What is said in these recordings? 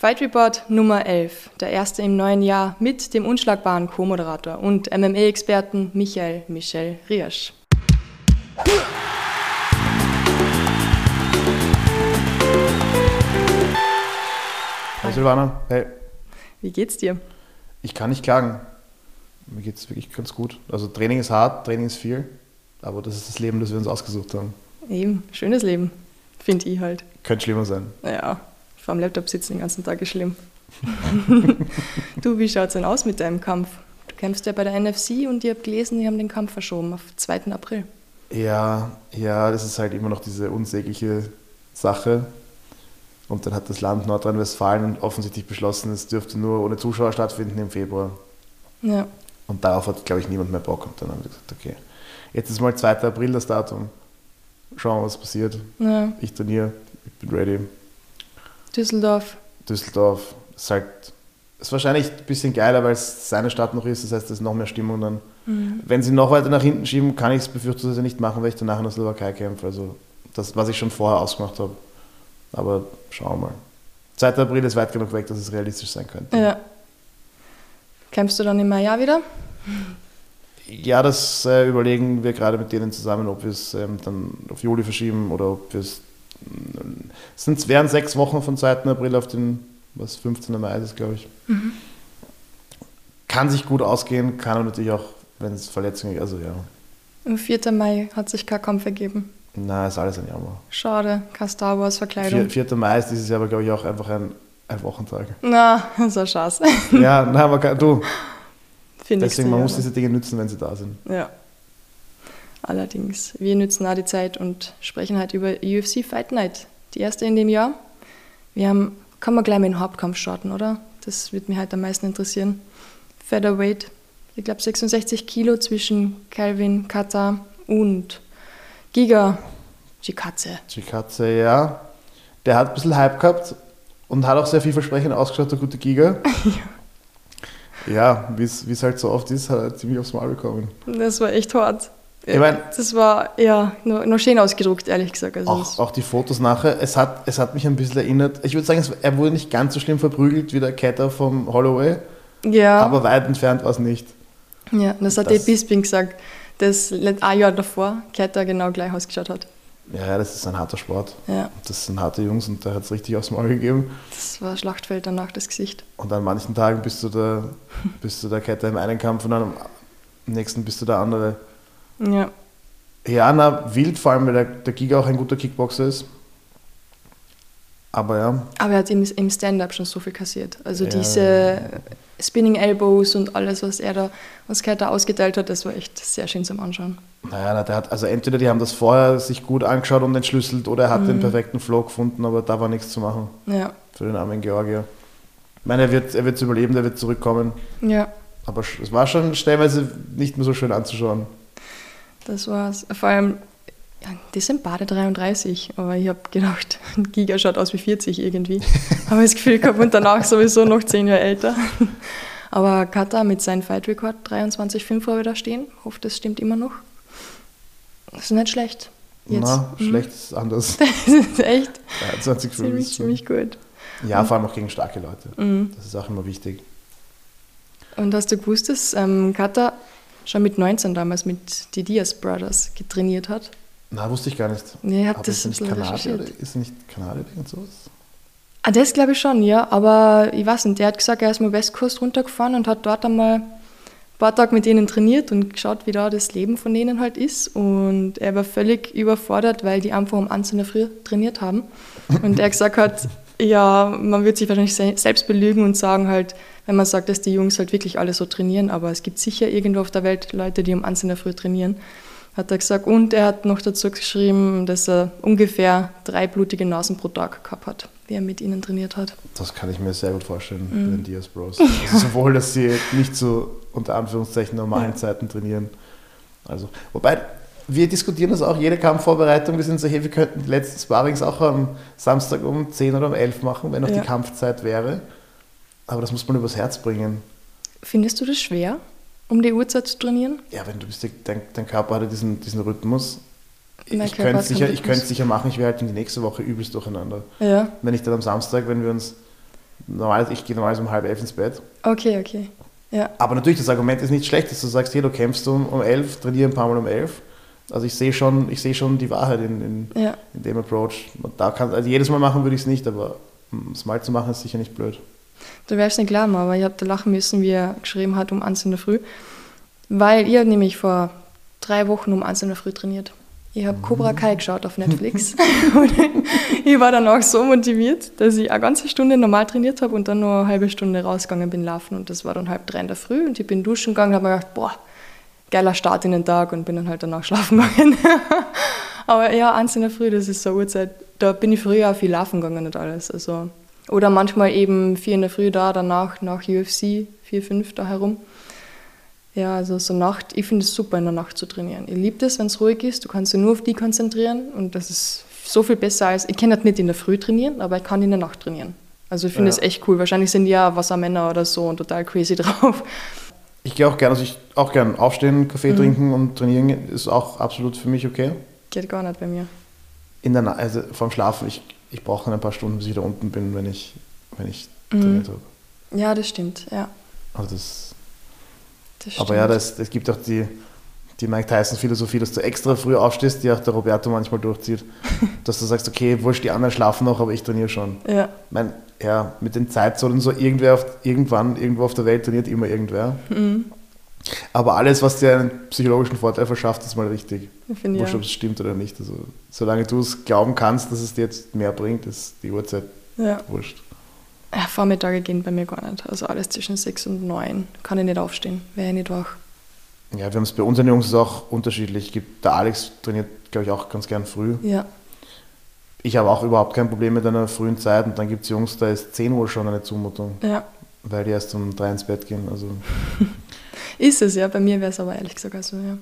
Fight Report Nummer 11, der erste im neuen Jahr mit dem unschlagbaren Co-Moderator und MMA-Experten Michael Michel Riersch. Hi Silvana, hey. Wie geht's dir? Ich kann nicht klagen. Mir geht es wirklich ganz gut. Also Training ist hart, Training ist viel, aber das ist das Leben, das wir uns ausgesucht haben. Eben, schönes Leben, finde ich halt. Könnte schlimmer sein. Ja, vor dem Laptop sitzen den ganzen Tag ist schlimm. du, wie schaut's denn aus mit deinem Kampf? Du kämpfst ja bei der NFC und ich habe gelesen, die haben den Kampf verschoben auf 2. April. Ja, ja, das ist halt immer noch diese unsägliche Sache. Und dann hat das Land Nordrhein-Westfalen offensichtlich beschlossen, es dürfte nur ohne Zuschauer stattfinden im Februar. Ja. Und darauf hat, glaube ich, niemand mehr Bock. Und dann haben wir gesagt, okay, jetzt ist mal 2. April das Datum. Schauen wir, was passiert. ja. Ich trainiere, ich bin ready. Düsseldorf. Düsseldorf ist halt, ist wahrscheinlich ein bisschen geiler, weil es seine Stadt noch ist. Das heißt, es ist noch mehr Stimmung dann. Mhm. Wenn sie noch weiter nach hinten schieben, kann ich es befürchtungsweise nicht machen, weil ich danach in der Slowakei kämpfe. Also das, was ich schon vorher ausgemacht habe. Aber schauen wir mal. 2. April ist weit genug weg, dass es realistisch sein könnte. Ja. Kämpfst du dann im Mai wieder? Ja, das äh, überlegen wir gerade mit denen zusammen, ob wir es ähm, dann auf Juli verschieben oder ob wir es. Es wären sechs Wochen von 2. April auf den, was 15. Mai ist, glaube ich. Kann sich gut ausgehen, kann aber natürlich auch, wenn es Verletzungen gibt, also ja. Am 4. Mai hat sich kein Kampf ergeben. Na, ist alles ein Jammer. Schade, kein Star Wars Verkleidung. 4. Mai ist dieses Jahr aber, glaube ich, auch einfach ein, ein Wochentag. Na, ein Schatz. ja, nein, man kann, du, Finde deswegen, man muss diese Dinge nützen, wenn sie da sind. Ja. Allerdings, wir nützen auch die Zeit und sprechen heute über UFC Fight Night. Die erste in dem Jahr. Wir haben, kann man gleich mit dem Hauptkampf starten, oder? Das wird mich heute am meisten interessieren. Featherweight, ich glaube 66 Kilo zwischen Calvin Kata und Giga Chikatze. Chikatze, ja. Der hat ein bisschen Hype gehabt und hat auch sehr vielversprechend ausgeschaut, der gute Giga. ja, wie es halt so oft ist, hat er ziemlich aufs Maul bekommen. Das war echt hart. Ich mein- das war ja nur, nur schön ausgedruckt, ehrlich gesagt. Also Auch, auch die Fotos nachher, es hat, es hat mich ein bisschen erinnert. Ich würde sagen, es, er wurde nicht ganz so schlimm verprügelt wie der Ketter vom Holloway, ja. aber weit entfernt war es nicht. Ja, das hat Das- der Bisping gesagt, dass ein Jahr davor Keita genau gleich ausgeschaut hat. Ja, das ist ein harter Sport. Ja, Das sind harte Jungs und der hat es richtig aufs Maul gegeben. das war Schlachtfeld danach das Gesicht. Und an manchen Tagen bist du der, bist du der Ketter im einen Kampf und am nächsten bist du der andere. Ja, Ja, na, wild, vor allem, weil der, der Giga auch ein guter Kickboxer ist. Aber ja, aber er hat im, im Stand-up schon so viel kassiert. Also Ja. diese Spinning Elbows und alles, was er da, was Keita ausgeteilt hat, das war echt sehr schön zum Anschauen. naja, na, der hat, also entweder die haben das vorher sich gut angeschaut und entschlüsselt oder er hat den perfekten Flow gefunden, aber da war nichts zu machen Ja, für den armen Georgier. Ich meine, er wird er wird's überleben, der wird zurückkommen, ja, aber es war schon stellenweise nicht mehr so schön anzuschauen. Das war's. Vor allem, ja, die sind beide 33, aber ich habe gedacht, Giga schaut aus wie 40 irgendwie. habe das Gefühl gehabt und danach sowieso noch 10 Jahre älter. Aber Kata mit seinem Fight-Record 23,5 habe ich da stehen. Hoffe, das stimmt immer noch. Das ist nicht schlecht. Jetzt. Na, Mhm. schlecht ist anders. Das ist echt 23 ziemlich, ziemlich gut. Ja, vor allem auch gegen starke Leute. Mhm. Das ist auch immer wichtig. Und hast du gewusst, dass ähm, Kata schon mit 19 damals mit die Diaz Brothers getrainiert hat? Na, wusste ich gar nicht. Nee, hat Aber das ist er nicht Kanadier oder ist er nicht Kanadier und sowas? Ah, das glaube ich schon, ja. Aber ich weiß nicht, der hat gesagt, er ist mal Westkust runtergefahren und hat dort einmal ein paar Tage mit denen trainiert und geschaut, wie da das Leben von denen halt ist. Und er war völlig überfordert, weil die einfach um eins in der Früh trainiert haben. Und er gesagt hat, ja, man wird sich wahrscheinlich se- selbst belügen und sagen halt, wenn man sagt, dass die Jungs halt wirklich alle so trainieren, aber es gibt sicher irgendwo auf der Welt Leute, die um eins in der Früh trainieren. Hat er gesagt. Und er hat noch dazu geschrieben, dass er ungefähr drei blutige Nasen pro Tag gehabt hat, wie er mit ihnen trainiert hat. Das kann ich mir sehr gut vorstellen Mhm. bei den Diaz Bros. Also sowohl, dass sie nicht zu unter Anführungszeichen normalen Zeiten trainieren. Also, wobei, wir diskutieren das auch, jede Kampfvorbereitung. Wir sind so, hey, wir könnten die letzten Sparrings auch am Samstag um 10 oder um 11 machen, wenn auch Ja. die Kampfzeit wäre. Aber das muss man übers Herz bringen. Findest du das schwer, um die Uhrzeit zu trainieren? Ja, wenn du bist, dein, dein Körper hat ja diesen, diesen Rhythmus. Mein Ich könnte es sicher, ich sicher machen, ich wäre halt in die nächste Woche übelst durcheinander. Ja, Wenn ich dann am Samstag, wenn wir uns normalerweise, ich gehe normalerweise um halb elf ins Bett. Okay, okay. Ja. Aber natürlich, das Argument ist nicht schlecht, dass du sagst, hey, du kämpfst um, um elf, trainiere ein paar Mal um elf. Also ich sehe schon, ich sehe schon die Wahrheit in, in, Ja. in dem Approach. Und da kann, also jedes Mal machen würde ich es nicht, aber es mal zu machen ist sicher nicht blöd. Du wärst nicht glauben, aber ich habe da lachen müssen, wie er geschrieben hat um 1 in der Früh. Weil ich nämlich vor drei Wochen um 1 in der Früh trainiert. Ich habe Cobra Kai geschaut auf Netflix. und ich war danach so motiviert, dass ich eine ganze Stunde normal trainiert habe und dann noch eine halbe Stunde rausgegangen bin laufen. Und das war dann halb drei in der Früh und ich bin duschen gegangen und habe mir gedacht, boah, geiler Start in den Tag und bin dann halt danach schlafen gegangen. Aber ja, 1 in der Früh, das ist so eine Uhrzeit, da bin ich früher auch viel laufen gegangen und alles. Also, oder manchmal eben 4 in der Früh da, danach nach UFC, 4, 5 da herum. Ja, also so Nacht, ich finde es super in der Nacht zu trainieren. Ich liebe das, wenn es ruhig ist, du kannst dich nur auf die konzentrieren und das ist so viel besser als, ich kann das nicht in der Früh trainieren, aber ich kann in der Nacht trainieren. Also ich finde Ja. es echt cool. Wahrscheinlich sind die ja Wassermänner oder so und total crazy drauf. Ich gehe auch gerne, also ich auch gern aufstehen, Mhm. Kaffee trinken und trainieren ist auch absolut für mich okay. Geht gar nicht bei mir. In der Na also vorm Schlafen, ich, ich brauche dann ein paar Stunden, bis ich da unten bin, wenn ich, wenn ich Mhm. trainiert habe. Ja, das stimmt, ja. Also das, Das stimmt. aber ja, das, es gibt auch die, die Mike Tyson-Philosophie, dass du extra früh aufstehst, die auch der Roberto manchmal durchzieht. dass du sagst, okay, wurscht, die anderen schlafen noch, aber ich trainiere schon. Ja, Ich mein, ja, mit den Zeitzonen so, irgendwer auf, irgendwann, irgendwo auf der Welt trainiert immer irgendwer. Mhm. Aber alles, was dir einen psychologischen Vorteil verschafft, ist mal richtig. finde ich Wurscht, ja. ob es stimmt oder nicht. Also, solange du es glauben kannst, dass es dir jetzt mehr bringt, ist die Uhrzeit ja. wurscht. Ja, Vormittage gehen bei mir gar nicht. Also alles zwischen 6 und 9 kann ich nicht aufstehen, wäre ich nicht wach. Ja, wir haben es bei unseren Jungs ist auch unterschiedlich. Gibt, der Alex trainiert, glaube ich, auch ganz gern früh. Ja, Ich habe auch überhaupt kein Problem mit einer frühen Zeit. Und dann gibt es Jungs, da ist 10 Uhr schon eine Zumutung, ja. weil die erst um 3 ins Bett gehen. Also, Ist es, ja. Bei mir wäre es aber ehrlich gesagt also, ja.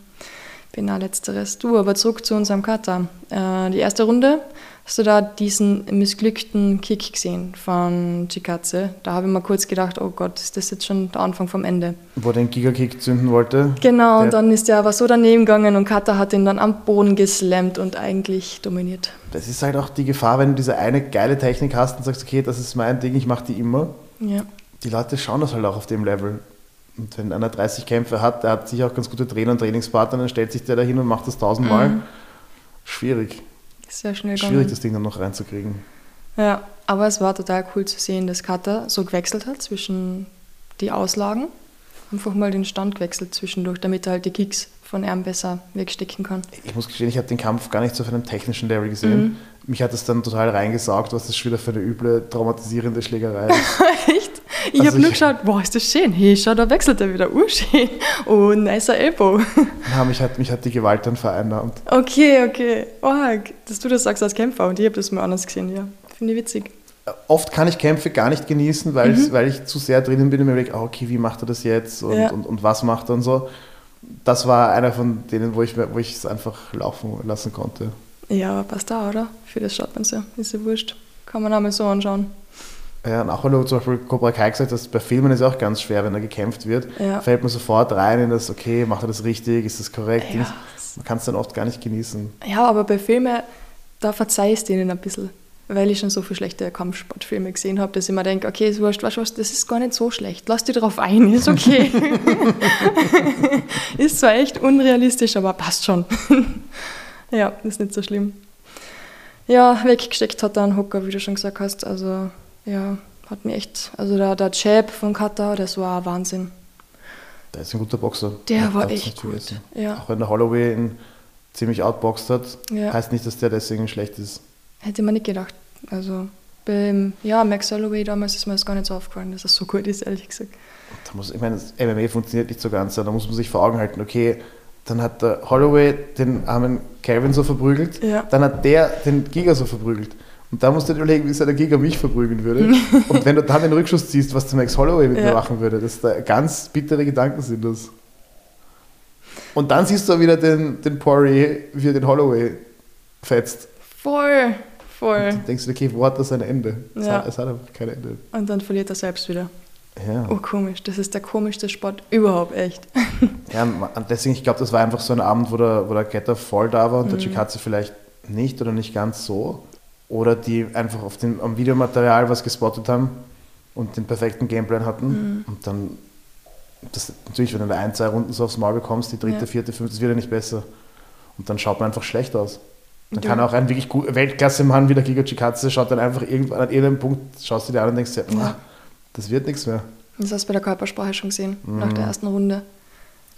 Bin auch letzteres. Du, aber zurück zu unserem Kata. Äh, die erste Runde, hast du da diesen missglückten Kick gesehen von Chikatze? Da habe ich mir kurz gedacht, oh Gott, ist das jetzt schon der Anfang vom Ende? wo den Gigakick zünden wollte. Genau, und dann ist der aber so daneben gegangen und Kata hat ihn dann am Boden geslammt und eigentlich dominiert. Das ist halt auch die Gefahr, wenn du diese eine geile Technik hast und sagst, okay, das ist mein Ding, ich mache die immer. Ja, Die Leute schauen das halt auch auf dem Level. Und wenn einer 30 Kämpfe hat, der hat sicher auch ganz gute Trainer und Trainingspartner, dann stellt sich der da hin und macht das tausendmal. Mhm. Schwierig. sehr schnell Schwierig, gegangen. das Ding dann noch reinzukriegen. Ja, aber es war total cool zu sehen, dass Kata so gewechselt hat zwischen die Auslagen. Einfach mal den Stand gewechselt zwischendurch, damit er halt die Kicks von ihm besser wegstecken kann. Ich muss gestehen, ich habe den Kampf gar nicht so auf einem technischen Level gesehen. Mhm. Mich hat das dann total reingesaugt, was das schon wieder für eine üble, traumatisierende Schlägerei ist. Echt? Ich Also habe nur geschaut, boah, ist das schön. Hey, schau, da wechselt er wieder. Urschön. Oh, nicer Elbow. ja, mich, hat, mich hat die Gewalt dann vereinnahmt. Okay, okay. Oh, dass du das sagst als Kämpfer und ich habe das mal anders gesehen, ja. Finde ich witzig. Oft kann ich Kämpfe gar nicht genießen, weil, Mhm. weil ich zu sehr drinnen bin und mir denke, okay, wie macht er das jetzt und, Ja. und, und was macht er und so. Das war einer von denen, wo ich wo ich es einfach laufen lassen konnte. Ja, aber passt da, oder? Für das schaut man so. Ist ja wurscht. Kann man einmal so anschauen. Ja, und auch du zum Beispiel Cobra Kai gesagt hast, bei Filmen ist es auch ganz schwer, wenn da gekämpft wird, Ja. fällt man sofort rein in das, okay, macht er das richtig, ist das korrekt? Ja. Man kann es dann oft gar nicht genießen. Ja, aber bei Filmen, da verzeih ich denen ein bisschen. Weil ich schon so viele schlechte Kampfsportfilme gesehen habe, dass ich mir denke, okay, ist wurscht, weißt du was, das ist gar nicht so schlecht. Lass dich drauf ein, ist okay. ist zwar echt unrealistisch, aber passt schon. ja, ist nicht so schlimm. Ja, weggesteckt hat er einen Hocker, wie du schon gesagt hast. Also, ja, hat mir echt, also der, der Jab von Kata, das war Wahnsinn. Der ist ein guter Boxer. Der Man war echt gut. Ja, Auch wenn der Holloway ihn ziemlich outboxt hat, ja. heißt nicht, dass der deswegen schlecht ist. Hätte man nicht gedacht. Also beim ja, Max Holloway damals ist mir das gar nicht so aufgefallen, dass er so gut ist, ehrlich gesagt. Da muss, ich meine, das MMA funktioniert nicht so ganz, da muss man sich vor Augen halten, okay, dann hat der Holloway den armen Calvin so verprügelt, Ja. dann hat der den Giga so verprügelt. Und da musst du dir überlegen, wie sehr der Giga mich verprügeln würde. Und wenn du dann den Rückschuss ziehst, was der Max Holloway mit Ja. mir machen würde, das da ganz bittere Gedanken sind das. Und dann siehst du wieder den, den Poirier, wie er den Holloway fetzt. Voll, voll. Und dann denkst du, okay, wo hat das ein Ende? Es, Ja. hat, es hat einfach kein Ende. Und dann verliert er selbst wieder. Ja. Oh, komisch. Das ist der komischste Sport überhaupt, echt. Ja, und deswegen, ich glaube, das war einfach so ein Abend, wo der, wo der Getter voll da war und Mhm. der Chikatze vielleicht nicht oder nicht ganz so. Oder die einfach auf dem, am Videomaterial was gespottet haben. und den perfekten Gameplan hatten. Mhm. Und dann, das, natürlich, wenn du ein, zwei Runden so aufs Maul bekommst, die dritte, Ja. vierte, fünfte, das wird ja nicht besser. Und dann schaut man einfach schlecht aus. Dann Ja. kann auch ein wirklich gut, Weltklasse-Mann wie der Giga Chikadze schaut dann einfach irgendwann an irgendeinem Punkt, schaust du dir an und denkst dir, Ja. "Ah, das wird nichts mehr. Das hast du bei der Körpersprache schon gesehen, nach Mhm. der ersten Runde.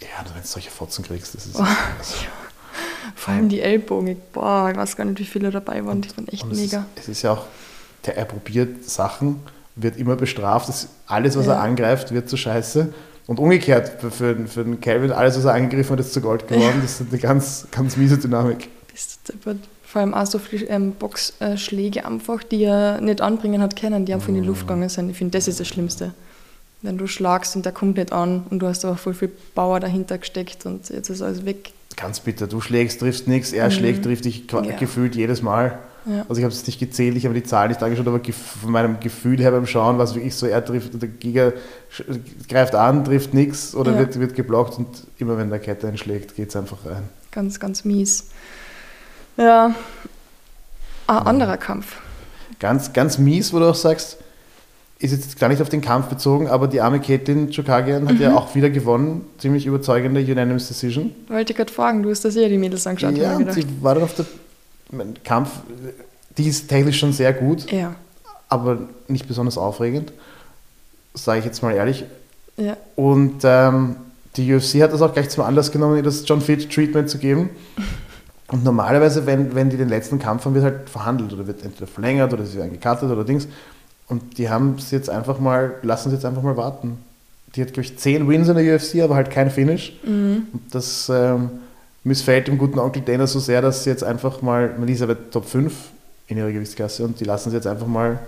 Ja, wenn du solche Fotzen kriegst, das ist. Oh, Vor allem die Ellbogen. Boah, ich weiß gar nicht, wie viele dabei waren. Die waren echt Und es mega. Ist, es ist ja auch, der, er probiert Sachen, wird immer bestraft. Das, alles, was er Ja. angreift, wird zu Scheiße. Und umgekehrt, für, für, für den Calvin, alles, was er angegriffen hat, ist zu Gold geworden. Das ist eine ganz, ganz miese Dynamik. Bist du deppert. Vor allem auch so viele ähm, Boxschläge einfach, die er nicht anbringen hat können, die einfach in die Luft gegangen sind. Ich finde, das ist das Schlimmste. Wenn du schlagst und der kommt nicht an und du hast aber voll viel Power dahinter gesteckt und jetzt ist alles weg. Ganz bitter. Du schlägst, triffst nichts, er schlägt, trifft dich Mhm. Ja. gefühlt jedes Mal. Ja. Also ich habe es nicht gezählt, ich habe die Zahl nicht angeschaut, aber von meinem Gefühl her beim Schauen war es wirklich so, er trifft, der Giga greift an, trifft nichts oder Ja. wird, wird geblockt und immer wenn der Kette einschlägt, geht es einfach rein. Ganz, ganz mies. Ja. Ein anderer Kampf. Ganz, ganz mies, wo du auch sagst, ist jetzt gar nicht auf den Kampf bezogen, aber die arme Caitlin Chokagian hat Mhm. ja auch wieder gewonnen. Ziemlich überzeugende Unanimous Decision. Wollte ich gerade fragen, du hast das ja die Mädels angeschaut. ja, und sie war dann auf der Kampf, die ist technisch schon sehr gut, ja, aber nicht besonders aufregend, sage ich jetzt mal ehrlich. ja, Und ähm, die UFC hat das auch gleich zum Anlass genommen, ihr das John Fitch Treatment zu geben. Und normalerweise, wenn, wenn die den letzten Kampf haben, wird halt verhandelt oder wird entweder verlängert oder sie werden gecuttet oder Dings. Und die haben es jetzt einfach mal, lassen sie jetzt einfach mal warten. Die hat, glaube ich, 10 Wins in der UFC, aber halt kein Finish. mhm. Und das ähm, missfällt dem guten Onkel Dana so sehr, dass sie jetzt einfach mal, man ist aber Top 5 in ihrer Gewichtsklasse und die lassen sie jetzt einfach mal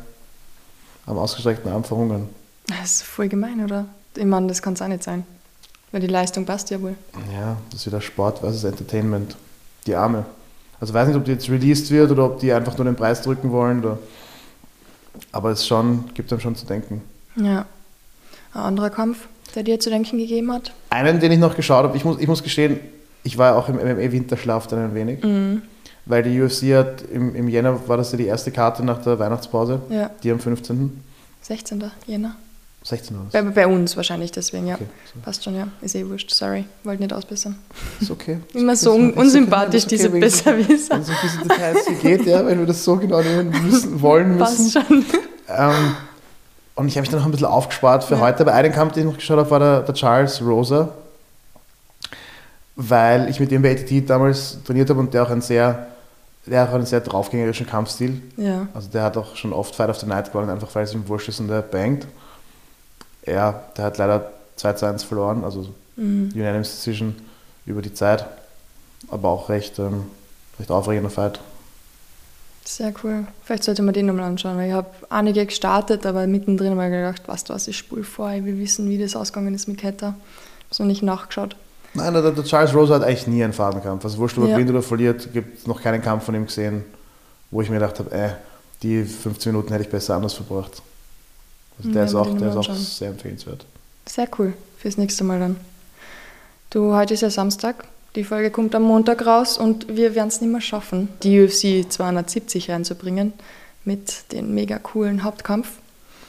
am ausgestreckten Arm verhungern. Das ist voll gemein, oder? Ich meine, das kann es auch nicht sein. Weil die Leistung passt ja wohl. Ja, das ist wieder Sport versus Entertainment. Die Arme. Also weiß nicht, ob die jetzt released wird oder ob die einfach nur den Preis drücken wollen. Oder aber es schon, gibt einem schon zu denken. Ja. Ein anderer Kampf, der dir zu denken gegeben hat. Einen, den ich noch geschaut habe, ich muss, ich muss gestehen, ich war auch im MMA-Winterschlaf dann ein wenig, Mhm. weil die UFC hat im, im Jänner, war das ja die erste Karte nach der Weihnachtspause, Ja, die am 15. 16. Jänner. 16 Uhr. Bei, bei uns wahrscheinlich deswegen, ja. Okay, so. Passt schon, ja. Ist eh wurscht, sorry. Wollte nicht ausbessern. Ist okay. Immer so un unsympathisch, okay, diese Besserwisser. Wenn es um diese Details hier geht, ja, wenn wir das so genau nehmen müssen, wollen müssen. Passt schon. Ähm, und ich habe mich dann noch ein bisschen aufgespart für Ja. heute. Bei einem Kampf, den ich noch geschaut habe, war der, der Charles Rosa, weil ich mit dem bei ATT damals trainiert habe und der auch einen sehr, der auch einen sehr draufgängerischen Kampfstil. Ja. Also der hat auch schon oft Fight of the Night gewonnen, einfach weil es ihm wurscht ist und der bangt. Ja, der hat leider 2 zu 1 verloren, also Mhm. Unanimous Decision über die Zeit, aber auch recht, ähm, recht aufregender Fight. Sehr cool. Vielleicht sollte man den nochmal anschauen, weil ich habe einige gestartet, aber mittendrin habe ich gedacht, weißt du was, ich spule vor, ich will wissen, wie das ausgegangen ist mit Ketta. Habe noch nicht nachgeschaut. Nein, der, der Charles Rosa hat eigentlich nie einen Fadenkampf. Also wurscht, ob er Ja. gewinnt oder verliert, gibt noch keinen Kampf von ihm gesehen, wo ich mir gedacht habe, äh, die 15 Minuten hätte ich besser anders verbracht. Also der ist auch, der ist auch sehr empfehlenswert. Sehr cool. Fürs nächste Mal dann. Du, heute ist ja Samstag. Die Folge kommt am Montag raus und wir werden es nicht mehr schaffen, die UFC 270 reinzubringen mit dem mega coolen Hauptkampf.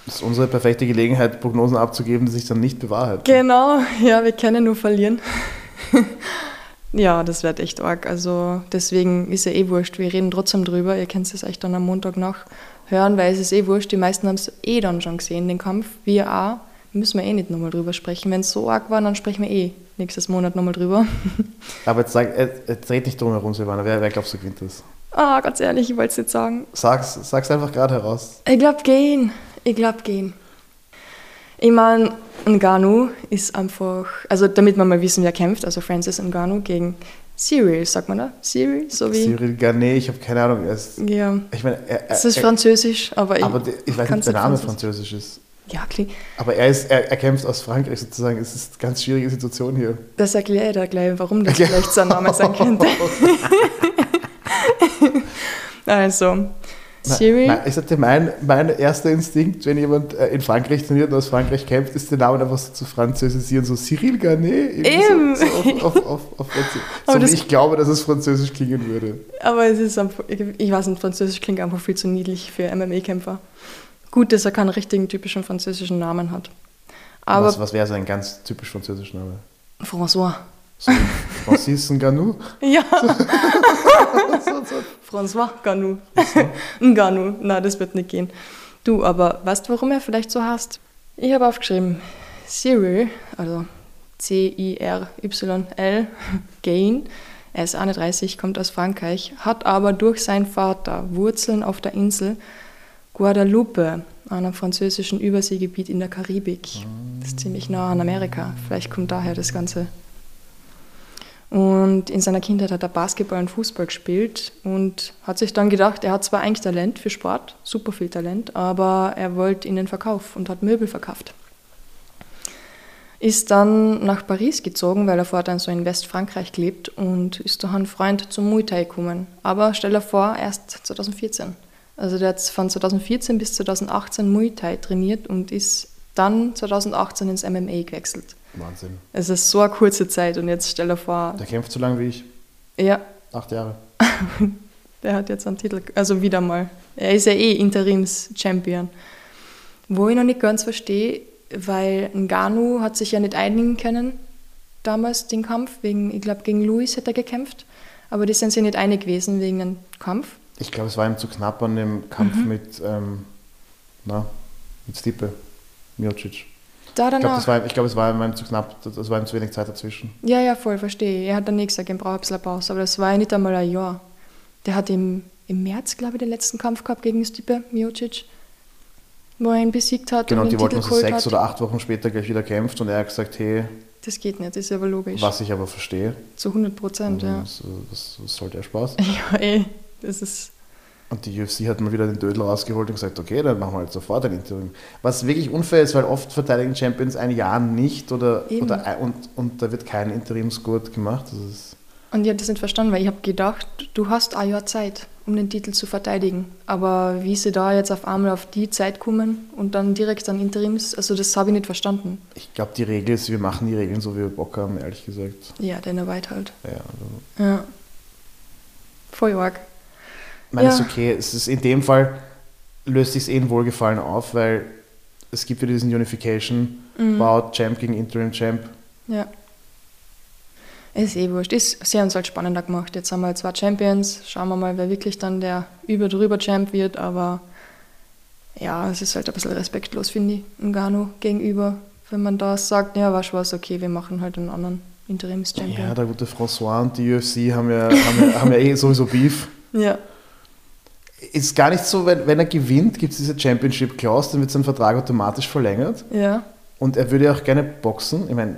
Das ist unsere perfekte Gelegenheit, Prognosen abzugeben, die sich dann nicht bewahrheiten. Genau, ja, wir können nur verlieren. ja, das wird echt arg. Also deswegen ist ja eh wurscht. Wir reden trotzdem drüber. Ihr könnt es euch dann am Montag noch hören, weil es ist eh wurscht. Die meisten haben es eh dann schon gesehen, den Kampf. Wir auch. Müssen wir eh nicht nochmal drüber sprechen. Wenn es so arg war, dann sprechen wir eh nächstes Monat nochmal drüber. Aber jetzt, sag, jetzt red nicht drum herum, Silvana. Wer, wer glaubst du gewinnt das? Ah, ganz ehrlich, ich wollte es nicht sagen. Sag's, sag's einfach gerade heraus. Ich glaub gehen. Ich glaub gehen. Ich meine, Ngannou ist einfach, also damit wir mal wissen, wer kämpft, also Francis Ngannou gegen Cyril, sagt man da? Cyril, so wie. Cyril Garnet, ich habe keine Ahnung. Er ist, Ja, ich meine, er, es ist er, Französisch, aber ich. aber der- ich weiß nicht, ob der Name französisch ist. Ja, klar. Aber er, ist, er, er kämpft aus Frankreich sozusagen. Es ist eine ganz schwierige Situation hier. Das erkläre ich dir gleich, warum das vielleicht sein Name sein könnte. also, Cyril. Nein, ich sagte, mein, mein erster Instinkt, wenn jemand äh, in Frankreich trainiert und aus Frankreich kämpft, ist den Namen einfach so zu französisieren, so Cyril Garnet. Eben. So, so auf, auf, auf, so wie das- ich glaube, dass es französisch klingen würde. Aber es ist einfach, ich ich weiß nicht, Französisch klingt einfach viel zu niedlich für MMA-Kämpfer. Gut, dass er keinen richtigen typischen französischen Namen hat. Aber was was wäre so ein ganz typisch französischer Name? François. So, Francis Nganou? Ja. François Ganou. Ganou. Na, das wird nicht gehen. Du, aber weißt du, warum er vielleicht so heißt? Ich habe aufgeschrieben, Cyril, also C-I-R-Y-L, Gain, er ist 31, kommt aus Frankreich, hat aber durch seinen Vater Wurzeln auf der Insel Guadalupe, einem französischen Überseegebiet in der Karibik. Das ist ziemlich nah an Amerika. Vielleicht kommt daher das Ganze. Und in seiner Kindheit hat er Basketball und Fußball gespielt und hat sich dann gedacht, er hat zwar eigentlich Talent für Sport, super viel Talent, aber er wollte in den Verkauf und hat Möbel verkauft. Ist dann nach Paris gezogen, weil er fortan so in Westfrankreich gelebt und ist durch einen Freund zum Muay Thai gekommen. Aber stell dir vor, erst 2014. Also der hat von 2014 bis 2018 Muay Thai trainiert und ist dann 2018 ins MMA gewechselt. Wahnsinn. Es ist so eine kurze Zeit und jetzt stell dir vor, Der kämpft so lange wie ich. ja, Acht Jahre. der hat jetzt einen Titel, also wieder mal. Er ist ja eh Interims-Champion. Wo ich noch nicht ganz verstehe, weil Ngannou hat sich ja nicht einigen können damals, den Kampf, wegen, ich glaube gegen Luis hat er gekämpft, aber die sind sich nicht einig gewesen wegen dem Kampf. Ich glaube, es war ihm zu knapp an dem Kampf Mhm. mit, ähm, na, mit Stipe, Miocic. Da Ich glaube, ich glaub, es war ihm zu knapp, das war ihm zu wenig Zeit dazwischen. ja, ja, voll, verstehe. Er hat dann nicht gesagt, er braucht ein bisschen Pause, aber das war ja nicht einmal ein Jahr. Der hat im, im März, glaube ich, den letzten Kampf gehabt gegen Stipe Miocic, wo er ihn besiegt hat Genau, und die den wollten Titel so geholt sechs hat. oder acht Wochen später gleich wieder kämpft und er hat gesagt, hey, Das geht nicht, das ist aber logisch. was ich aber verstehe, Zu 100 Prozent, ja. das, das, das soll der Spaß. Ja, eh, das ist. Und die UFC hat mal wieder den Dödel rausgeholt und gesagt, okay, dann machen wir halt sofort ein Interim. Was wirklich unfair ist, weil oft verteidigen Champions ein Jahr nicht oder, Eben. oder und, und da wird kein Interimsgurt gemacht. Und ich habe das nicht verstanden, weil ich habe gedacht, du hast ein Jahr Zeit, um den Titel zu verteidigen. Aber wie sie da jetzt auf einmal auf die Zeit kommen und dann direkt an Interims, also das habe ich nicht verstanden. ich glaube, die Regel ist, wir machen die Regeln so, wie wir Bock haben, ehrlich gesagt. Ja, Dana White halt. Ja, also, Ja. Voll arg. Ich meine, Ja. ist okay. Es ist in dem Fall löst sich eh ein Wohlgefallen auf, weil es gibt wieder diesen Unification, Mhm. Bout, Champ gegen Interim Champ. Ja. Ist eh wurscht. Ist, sie haben es halt spannender gemacht. Jetzt haben wir zwei Champions. Schauen wir mal, wer wirklich dann der über drüber Champ wird. Aber ja, es ist halt ein bisschen respektlos, finde ich, Ngannou gegenüber. Wenn man da sagt, ja, was was, okay, wir machen halt einen anderen Interims-Champion. Ja, der gute François und die UFC haben ja, haben ja, haben ja eh sowieso Beef. Ja, Ist gar nicht so, wenn, wenn er gewinnt, gibt es diese Championship-Clause, dann wird sein Vertrag automatisch verlängert. ja, Und er würde ja auch gerne boxen. Ich meine,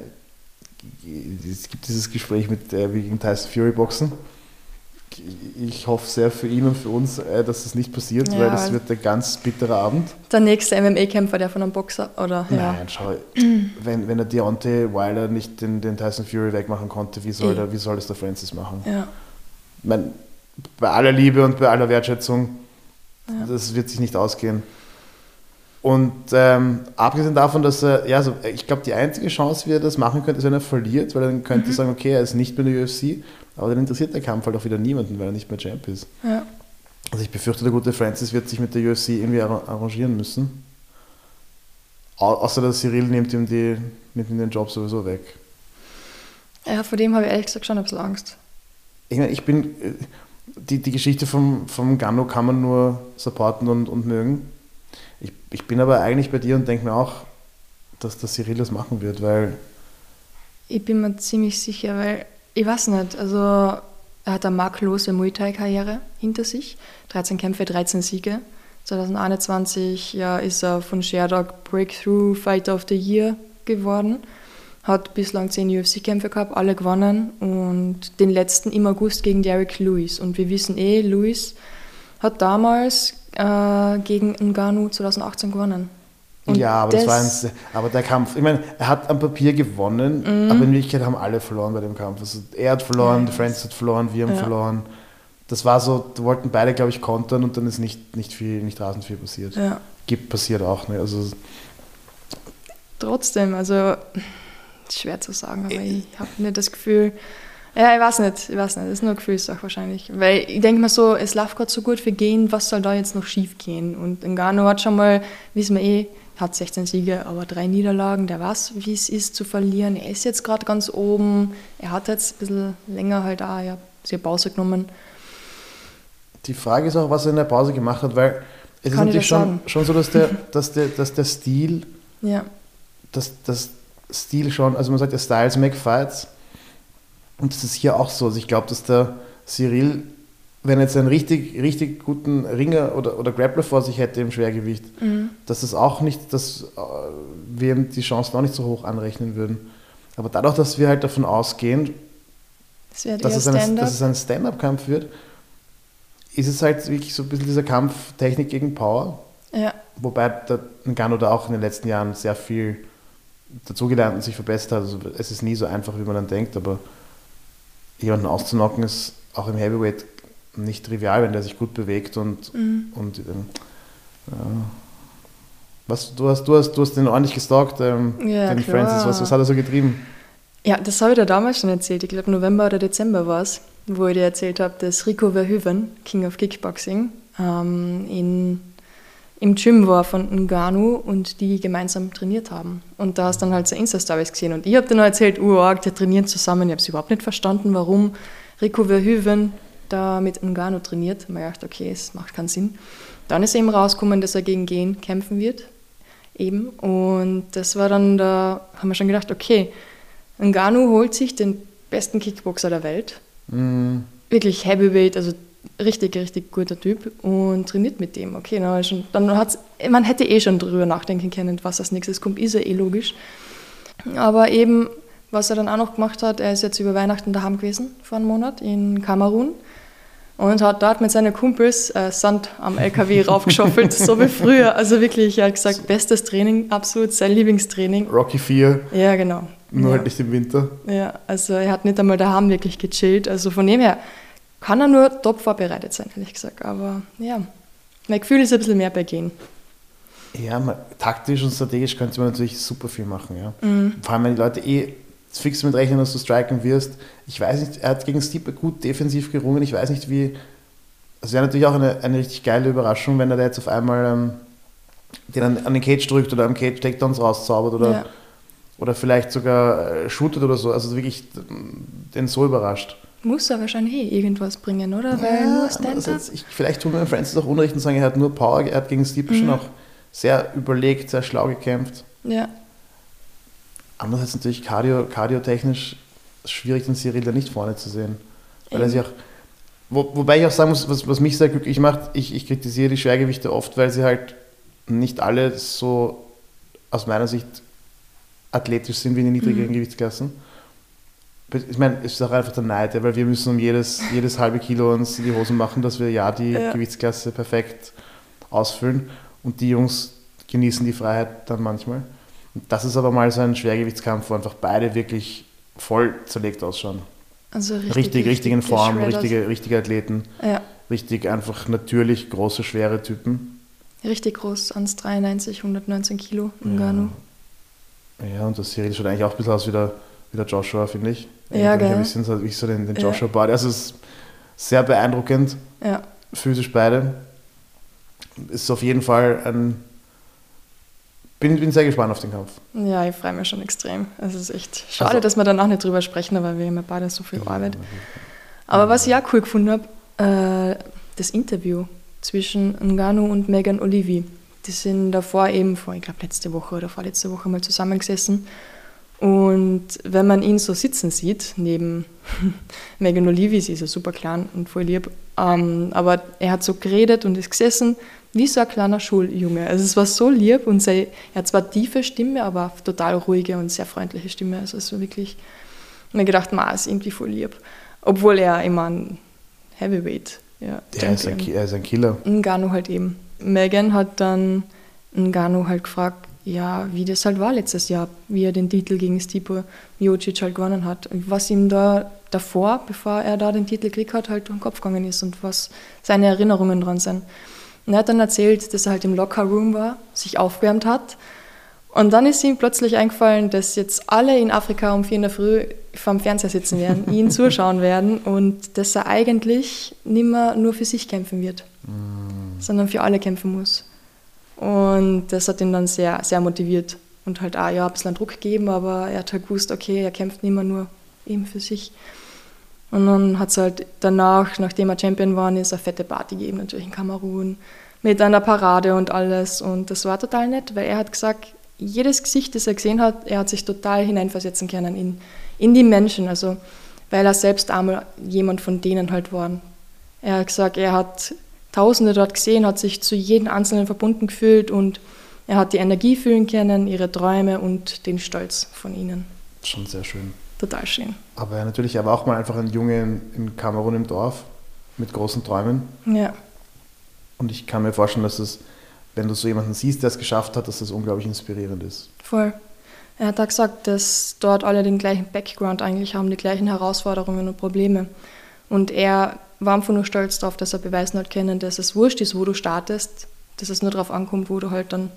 es gibt dieses Gespräch mit äh, wie gegen Tyson Fury boxen. Ich hoffe sehr für ihn und für uns, äh, dass das nicht passiert, Ja, weil das weil- wird ein ganz bitterer Abend. der nächste MMA-Kämpfer, der von einem Boxer, oder? Ja. Nein, schau, wenn, wenn der Deontay Wilder nicht den, den Tyson Fury wegmachen konnte, wie soll, der, wie soll es der Francis machen? Ja, Ich meine, bei aller Liebe und bei aller Wertschätzung, Ja. das wird sich nicht ausgehen. Und ähm, abgesehen davon, dass er, ja, also ich glaube, die einzige Chance, wie er das machen könnte, ist, wenn er verliert, weil dann könnte er sagen, okay, er ist nicht mehr in der UFC, aber dann interessiert der Kampf halt auch wieder niemanden, weil er nicht mehr Champ ist. ja. Also ich befürchte, der gute Francis wird sich mit der UFC irgendwie arra- arrangieren müssen. Au außer dass Cyril nimmt ihm, die, nimmt ihm den Job sowieso weg. ja vor dem habe ich ehrlich gesagt schon ein bisschen Angst. Ich meine, ich bin, äh, die, die Geschichte vom, vom Gano kann man nur supporten und, und mögen. Ich, ich bin aber eigentlich bei dir und denke mir auch, dass das machen wird, weil Ich bin mir ziemlich sicher, weil ich weiß nicht, also er hat eine makellose Muay Thai-Karriere hinter sich. 13 Kämpfe, 13 Siege. 2021 ja, ist er von Sherdog Breakthrough Fighter of the Year geworden. Hat bislang 10 UFC-Kämpfe gehabt, alle gewonnen und den letzten im August gegen Derek Lewis. Und wir wissen eh, Lewis hat damals äh, gegen Ngannou 2018 gewonnen. Und ja, aber das, war ein, das- aber der Kampf, ich meine, er hat am Papier gewonnen, aber in Wirklichkeit haben alle verloren bei dem Kampf. Also er hat verloren, Mhm. Ja, Francis hat verloren, wir haben Ja. verloren. Das war so, da wollten beide, glaube ich, kontern und dann ist nicht, nicht viel, nicht rasend viel passiert. Ja. Gibt passiert auch, ne? Also trotzdem, also schwer zu sagen, aber ich habe nicht das Gefühl, Ja, ich weiß nicht, ich weiß nicht, das ist nur Gefühlssache wahrscheinlich. Weil ich denke mir so, es läuft gerade so gut für Gehen, was soll da jetzt noch schief gehen? Und Ngannou hat schon mal, wissen wir eh, hat 16 Siege, aber drei Niederlagen, der weiß, wie es ist zu verlieren. Er ist jetzt gerade ganz oben, er hat jetzt ein bisschen länger halt auch, ja, sie Pause genommen. Die Frage ist auch, was er in der Pause gemacht hat, weil es Kann ist natürlich schon, schon so, dass der, dass der, dass der Stil, ja. dass das Stil schon, also man sagt ja Styles make fights und das ist hier auch so. Also ich glaube, dass der Cyril, wenn er jetzt einen richtig, richtig guten Ringer oder, oder Grappler vor sich hätte im Schwergewicht, mhm. dass es auch nicht, dass äh, wir ihm die Chancen auch nicht so hoch anrechnen würden. Aber dadurch, dass wir halt davon ausgehen, das dass, es ein, dass es ein Stand-up-Kampf wird, ist es halt wirklich so ein bisschen dieser Kampf Technik gegen Power. Ja. Wobei der Ngannou da auch in den letzten Jahren sehr viel dazugelernt und sich verbessert hat. Also es ist nie so einfach, wie man dann denkt, aber jemanden auszunocken ist auch im Heavyweight nicht trivial, wenn der sich gut bewegt und, mhm. und ähm, äh, was, du hast, du hast, du hast den ordentlich gestalkt, ähm, ja, den klar. Francis, was, was hat er so getrieben? Ja, das habe ich dir damals schon erzählt. Ich glaube, November oder Dezember war es, wo ich dir erzählt habe, dass Rico Verhoeven, King of Kickboxing, ähm, in im Gym war von Ngannou und die gemeinsam trainiert haben. Und da hast dann halt so Insta-Stories gesehen. Und ich habe dann erzählt, oh, die trainieren zusammen. Ich habe es überhaupt nicht verstanden, warum Rico Verhoeven da mit Ngannou trainiert. Und ich dachte, okay, es macht keinen Sinn. Dann ist eben rausgekommen, dass er gegen Gen kämpfen wird. Eben. Und das war dann, da haben wir schon gedacht, okay, Ngannou holt sich den besten Kickboxer der Welt. Mhm. Wirklich Heavyweight, also richtig, richtig guter Typ und trainiert mit dem. Okay, dann, schon, dann hat's, man hätte eh schon drüber nachdenken können, was als nächstes kommt, ist ja eh logisch. Aber eben, was er dann auch noch gemacht hat, er ist jetzt über Weihnachten daheim gewesen, vor einem Monat in Kamerun und hat dort mit seinen Kumpels äh, Sand am LKW raufgeschaufelt, so wie früher. Also wirklich, er hat gesagt, bestes Training, absolut sein Lieblingstraining. Rocky 4. Ja, genau. Nur ja. halt nicht im Winter. Ja, also er hat nicht einmal daheim wirklich gechillt. Also von dem her, kann er nur top vorbereitet sein, ehrlich gesagt. Aber ja, mein Gefühl ist ein bisschen mehr bei Gehen. Ja, man, taktisch und strategisch könnte man natürlich super viel machen. Ja. Mhm. Vor allem, wenn die Leute eh fix mit rechnen, dass du striken wirst. Ich weiß nicht, er hat gegen Stipe gut defensiv gerungen. Ich weiß nicht, wie. Es wäre natürlich auch eine, eine richtig geile Überraschung, wenn er da jetzt auf einmal ähm, den an, an, den Cage drückt oder am Cage Takedowns rauszaubert oder, ja. oder vielleicht sogar äh, shootet oder so. Also wirklich den so überrascht. Muss er wahrscheinlich eh irgendwas bringen, oder? Weil ja, nur Stand-up. Vielleicht tun wir Francis auch Unrecht und sagen, er hat nur Power, er hat gegen Stipe mhm. schon auch sehr überlegt, sehr schlau gekämpft. Ja. Andererseits natürlich cardio, cardiotechnisch schwierig, den Cyril da nicht vorne zu sehen. Weil er sich auch, wo, wobei ich auch sagen muss, was, was mich sehr glücklich macht, ich, ich kritisiere die Schwergewichte oft, weil sie halt nicht alle so aus meiner Sicht athletisch sind wie in den niedrigeren mhm. Gewichtsklassen ich meine, es ist auch einfach der Neid, weil wir müssen um jedes, jedes halbe Kilo uns in die Hosen machen, dass wir ja die ja. Gewichtsklasse perfekt ausfüllen. Und die Jungs genießen die Freiheit dann manchmal. Und das ist aber mal so ein Schwergewichtskampf, wo einfach beide wirklich voll zerlegt ausschauen. Also richtig, richtig, richtig in Form, richtige, richtige Athleten. Ja. Richtig einfach natürlich große, schwere Typen. Richtig groß, 1,93, 119 Kilo im ja. Ja, und das Cyril schaut eigentlich auch ein bisschen aus wie der, wie der Joshua, finde ich. Ja, gell. Ein bisschen so, ich so den, den Joshua ja. Body. Also es ist sehr beeindruckend. Ja. Physisch beide. Ist auf jeden Fall ein. Bin, bin sehr gespannt auf den Kampf. Ja, ich freue mich schon extrem. Es ist echt schade, also, dass wir danach nicht drüber sprechen, weil wir haben ja beide so viel Arbeit. Aber was ich auch cool gefunden habe, äh, das Interview zwischen Ngannou und Megan Olivi. Die sind davor eben vor, ich glaube, letzte Woche oder vorletzte Woche mal zusammengesessen und wenn man ihn so sitzen sieht, neben Megan Olivi, sie ist ja super klein und voll lieb, ähm, aber er hat so geredet und ist gesessen wie so ein kleiner Schuljunge. Also es war so lieb und sei, er hat zwar tiefe Stimme, aber total ruhige und sehr freundliche Stimme. Also es war wirklich, ich mir gedacht, ma, ist irgendwie voll lieb. Obwohl er immer ein Heavyweight, ja. Der ist ein, er ist ein Killer. Ngannou halt eben. Megan hat dann Ngannou halt gefragt, ja, wie das halt war letztes Jahr, wie er den Titel gegen Stipe Miocic halt gewonnen hat. Was ihm da davor, bevor er da den Titel gekriegt hat, halt durch den Kopf gegangen ist und was seine Erinnerungen dran sind. Und er hat dann erzählt, dass er halt im Locker Room war, sich aufwärmt hat Und dann ist ihm plötzlich eingefallen, dass jetzt alle in Afrika um vier in der Früh vorm Fernseher sitzen werden, ihn zuschauen werden und dass er eigentlich nicht mehr nur für sich kämpfen wird, mm. sondern für alle kämpfen muss. Und das hat ihn dann sehr, sehr motiviert und halt auch ja, ein bisschen Druck gegeben, aber er hat halt gewusst, okay, er kämpft nicht mehr nur eben für sich. Und dann hat es halt danach, nachdem er Champion war, ist eine fette Party gegeben, natürlich in Kamerun, mit einer Parade und alles. Und das war total nett, weil er hat gesagt, jedes Gesicht, das er gesehen hat, er hat sich total hineinversetzen können in, in die Menschen. Also, weil er selbst einmal jemand von denen halt war. Er hat gesagt, er hat Tausende dort gesehen, hat sich zu jedem Einzelnen verbunden gefühlt und er hat die Energie fühlen können, ihre Träume und den Stolz von ihnen. Schon sehr schön. Total schön. Aber er natürlich aber auch mal einfach ein Junge in, in Kamerun im Dorf mit großen Träumen. Ja. Und ich kann mir vorstellen, dass es wenn du so jemanden siehst, der es geschafft hat, dass das unglaublich inspirierend ist. Voll. Er hat da gesagt, dass dort alle den gleichen Background eigentlich haben, die gleichen Herausforderungen und Probleme. Und er war einfach nur stolz darauf, dass er beweisen hat können, dass es wurscht ist, wo du startest, dass es nur darauf ankommt, wo du halt dann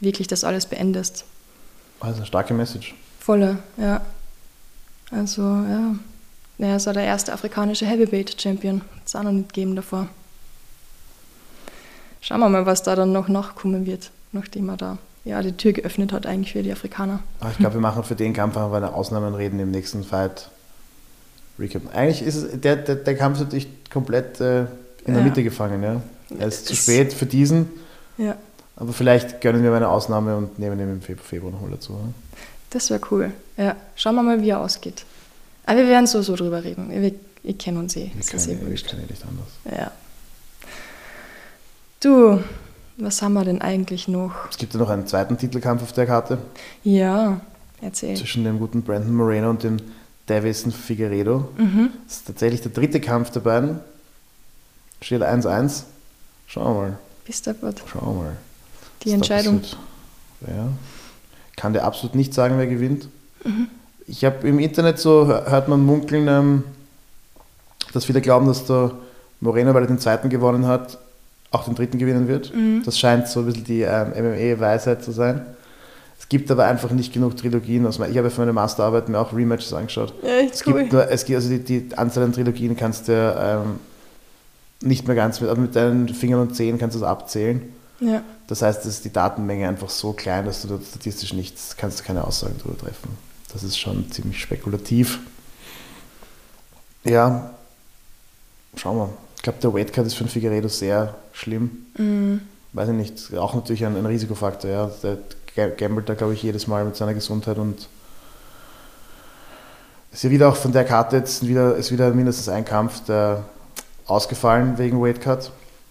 wirklich das alles beendest. Also eine starke Message. Volle, ja. Also, ja. Er ist ja der erste afrikanische Heavyweight Champion. Hat es auch noch nicht gegeben davor schauen wir mal, was da dann noch nachkommen wird, nachdem er da ja, die Tür geöffnet hat eigentlich für die Afrikaner. Aber ich glaube, wir machen für den Kampf einfach eine Ausnahme reden im nächsten Fight. Recap. Eigentlich ist es, der, der, der Kampf natürlich komplett äh, in der ja. Mitte gefangen. Ja? Er ist es zu spät für diesen. Ja. Aber vielleicht gönnen wir mal eine Ausnahme und nehmen ihn im Februar nochmal dazu. Ja? Das wäre cool. Ja, schauen wir mal, wie er ausgeht. Aber wir werden so so drüber reden. Wir, wir kennen uns eh. Wir kennen, eh, wir kennen eh nicht anders. Ja. Du, was haben wir denn eigentlich noch? Es gibt ja noch einen zweiten Titelkampf auf der Karte. Ja, erzähl. Zwischen dem guten Brandon Moreno und dem Davison Figueredo. Mhm. Das ist tatsächlich der dritte Kampf der beiden. Steht 1-1. Schauen wir mal. Bis der Gott. Schauen wir mal. Die Was Entscheidung. Ja. Kann dir absolut nicht sagen, wer gewinnt. Mhm. Ich habe im Internet so, hört man munkeln, ähm, dass viele glauben, dass der Moreno, weil er den zweiten gewonnen hat, auch den dritten gewinnen wird. Mhm. Das scheint so ein bisschen die ähm, MMA-Weisheit zu sein. Es gibt aber einfach nicht genug Trilogien. Also ich habe für meine Masterarbeit mir auch Rematches angeschaut. Ja, echt es cool. Gibt nur, es gibt also die, die Anzahl an Trilogien kannst du ähm, nicht mehr ganz mit, aber mit deinen Fingern und Zehen kannst du es abzählen. Ja. Das heißt, ist die Datenmenge einfach so klein, dass du da statistisch nichts, kannst du keine Aussagen darüber treffen. Das ist schon ziemlich spekulativ. Ja, schauen wir. Ich glaube, der Weightcut ist für den Figueredo sehr schlimm. Mhm. Weiß ich nicht, auch natürlich ein, ein Risikofaktor. Ja. Der gambelt da, glaube ich, jedes Mal mit seiner Gesundheit und ist ja wieder auch von der Karte jetzt wieder, ist wieder mindestens ein Kampf, der ausgefallen wegen Weightcut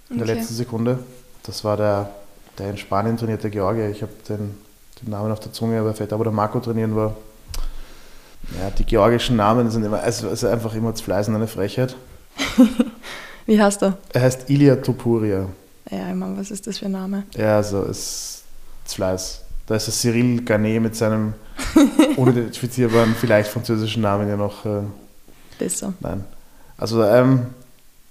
in der letzten Sekunde. Das war der, der in Spanien trainierte Georgier. Ich habe den, den Namen auf der Zunge, aber vielleicht da, wo der Marco trainieren war. Ja, die georgischen Namen sind immer, also, also einfach immer zu fleißen eine Frechheit. Wie heißt er? Er heißt Ilya Topuria. Ja, ich meine, was ist das für ein Name? Ja, also ist Fleiß. Da ist der Cyril Garnet mit seinem unidentifizierbaren, vielleicht französischen Namen ja noch. Äh, Besser. Nein. Also ähm,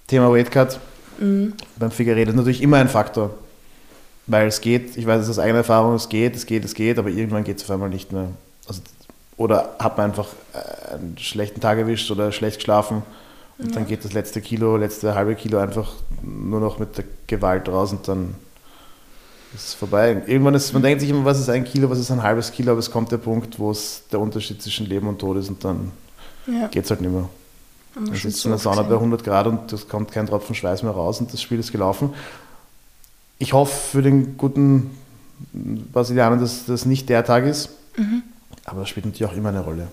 Thema Weightcut mhm. beim Figueredo ist natürlich immer ein Faktor. Weil es geht, ich weiß es aus eigener Erfahrung, es geht, es geht, es geht, aber irgendwann geht es auf einmal nicht mehr. Also, oder hat man einfach äh, einen schlechten Tag erwischt oder schlecht geschlafen und ja. dann geht das letzte Kilo, letzte halbe Kilo einfach nur noch mit der Gewalt raus und dann ist es vorbei. Irgendwann ist, man denkt sich immer, was ist ein Kilo, was ist ein halbes Kilo, aber es kommt der Punkt, wo es der Unterschied zwischen Leben und Tod ist und dann ja. geht es halt nicht mehr. Dann sitzt du in der Sauna bei 100 Grad und es kommt kein Tropfen Schweiß mehr raus und das Spiel ist gelaufen. Ich hoffe für den guten Brasilianer, dass das nicht der Tag ist, mhm. aber das spielt natürlich auch immer eine Rolle.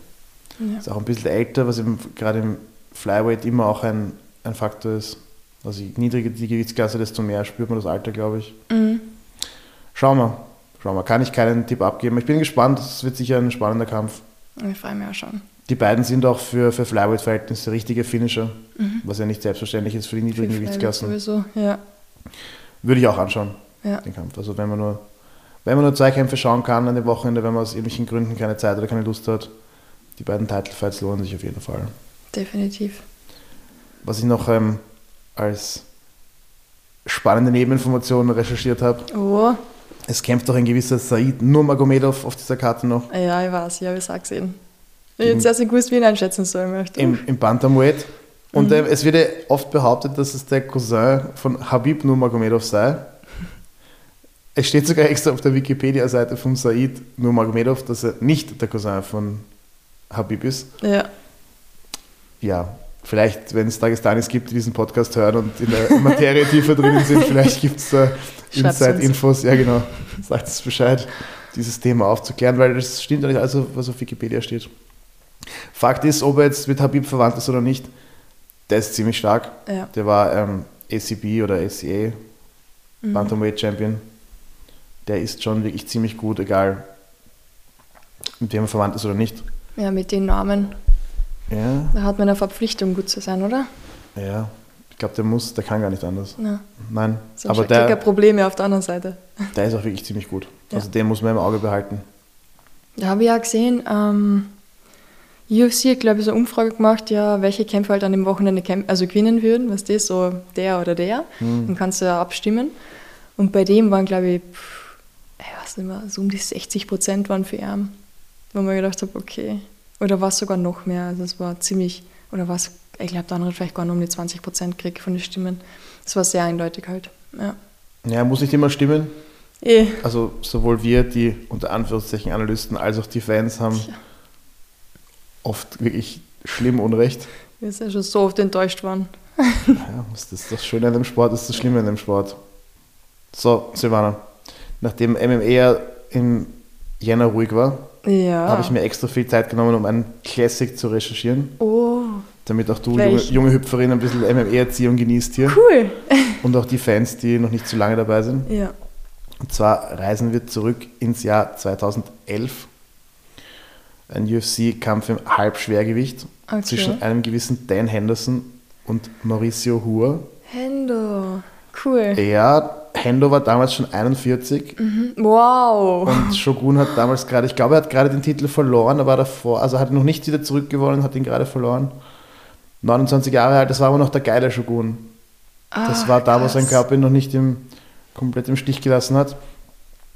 Ja. Ist auch ein bisschen älter, was eben gerade im Flyweight immer auch ein, ein Faktor ist. Also je niedriger die Gewichtsklasse, desto mehr spürt man das Alter, glaube ich. Mhm. Schauen wir. Schauen wir. Kann ich keinen Tipp abgeben. Ich bin gespannt. Es wird sicher ein spannender Kampf. Ich freue mich auch schon. Die beiden sind auch für, für Flyweight-Verhältnisse richtige Finisher, mhm. was ja nicht selbstverständlich ist für die niedrigen für Gewichtsklassen. Sowieso, ja. Würde ich auch anschauen, ja. den Kampf. Also wenn man nur wenn man nur zwei Kämpfe schauen kann an dem Wochenende, wenn man aus irgendwelchen Gründen keine Zeit oder keine Lust hat, die beiden Title Fights lohnen sich auf jeden Fall. Definitiv. Was ich noch ähm, als spannende Nebeninformation recherchiert habe. Oh. Es kämpft doch ein gewisser Said Nurmagomedov auf dieser Karte noch. Ja, ich weiß, ich habe es auch gesehen. Ich hätte jetzt nicht gewusst, wie ich ihn einschätzen soll. Möchte. Im, im Bantamweight. Und äh, es wird ja oft behauptet, dass es der Cousin von Habib Nurmagomedov sei. Es steht sogar extra auf der Wikipedia-Seite von Said Nurmagomedov, dass er nicht der Cousin von Habib ist. Ja. Ja, vielleicht, wenn es Dagestanis gibt, die diesen Podcast hören und in der Materie tiefer drinnen sind, vielleicht gibt es da Inside-Infos. Ja, genau. Sagt es Bescheid, dieses Thema aufzuklären, weil das stimmt ja nicht alles, was auf Wikipedia steht. Fakt ist, ob er jetzt mit Habib verwandt ist oder nicht, der ist ziemlich stark. Ja. Der war ähm, ACB oder ACA Mhm. Bantamweight Champion. Der ist schon wirklich ziemlich gut, egal mit wem er verwandt ist oder nicht. ja, mit den Namen, Ja, da hat man eine Verpflichtung, gut zu sein, oder? ja. Ich glaube, der muss, der kann gar nicht anders. Ja. Nein, Sonst aber er der, Probleme auf der anderen Seite. der ist auch wirklich ziemlich gut. Ja. Also den muss man im Auge behalten. Da habe ich ja gesehen, ähm, UFC hat, glaube ich, so eine Umfrage gemacht, ja, welche Kämpfer halt an dem Wochenende also gewinnen würden, was das so der oder der. Hm. Dann kannst du ja abstimmen. Und bei dem waren, glaube ich, pff, ich weiß nicht mehr, so um die 60 Prozent waren für ihn. Wo man gedacht habe, okay. Oder war es sogar noch mehr. Also es war ziemlich, oder was, ich glaube, der andere vielleicht gar nur um die 20 Prozent gekriegt von den Stimmen. Das war sehr eindeutig halt. Ja. Ja, muss nicht immer stimmen. Eh. Also sowohl wir, die unter Anführungszeichen Analysten, als auch die Fans haben Tja. oft wirklich schlimm Unrecht. Wir sind ja schon so oft enttäuscht worden. Ja, das ist das Schöne an dem Sport, das ist das Schlimme an dem Sport. So, Silvana, nachdem MMA im Jänner ruhig war, Ja. habe ich mir extra viel Zeit genommen, um einen Classic zu recherchieren, Oh, damit auch du, junge, junge Hüpferin, ein bisschen MMA-Erziehung genießt hier cool. und auch die Fans, die noch nicht zu lange dabei sind. Ja. Und zwar reisen wir zurück ins Jahr 2011. Ein UFC-Kampf im Halbschwergewicht Okay. zwischen einem gewissen Dan Henderson und Mauricio Hua. Hendo. Cool. Er, Hendo war damals schon 41 Mhm. Wow. und Shogun hat damals gerade, ich glaube, er hat gerade den Titel verloren, er war davor, also hat noch nicht wieder zurückgewonnen, hat ihn gerade verloren. 29 Jahre alt, das war aber noch der geile Shogun. Das Ah, war da, wo krass. sein Körper ihn noch nicht im, komplett im Stich gelassen hat.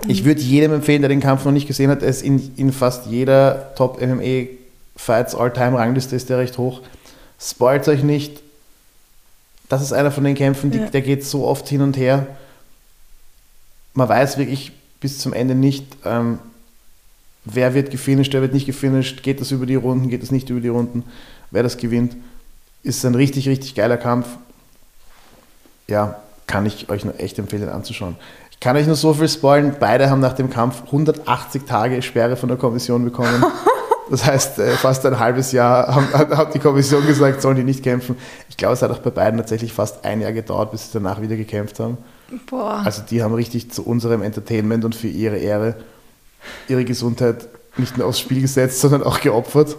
Ich würde jedem empfehlen, der den Kampf noch nicht gesehen hat, er ist in, in fast jeder Top-MMA-Fights All-Time-Rangliste ist der recht hoch. Spoilt euch nicht. Das ist einer von den Kämpfen, die, Ja. der geht so oft hin und her. Man weiß wirklich bis zum Ende nicht, ähm, wer wird gefinisht, wer wird nicht gefinisht, geht das über die Runden, geht das nicht über die Runden, wer das gewinnt. Ist ein richtig, richtig geiler Kampf. Ja, kann ich euch nur echt empfehlen anzuschauen. Ich kann euch nur so viel spoilen, beide haben nach dem Kampf 180 Tage Sperre von der Kommission bekommen. Das heißt, äh, fast ein halbes Jahr hat die Kommission gesagt, sollen die nicht kämpfen. Ich glaube, es hat auch bei beiden tatsächlich fast ein Jahr gedauert, bis sie danach wieder gekämpft haben. Boah. Also die haben richtig zu unserem Entertainment und für ihre Ehre ihre Gesundheit nicht nur aufs Spiel gesetzt, sondern auch geopfert.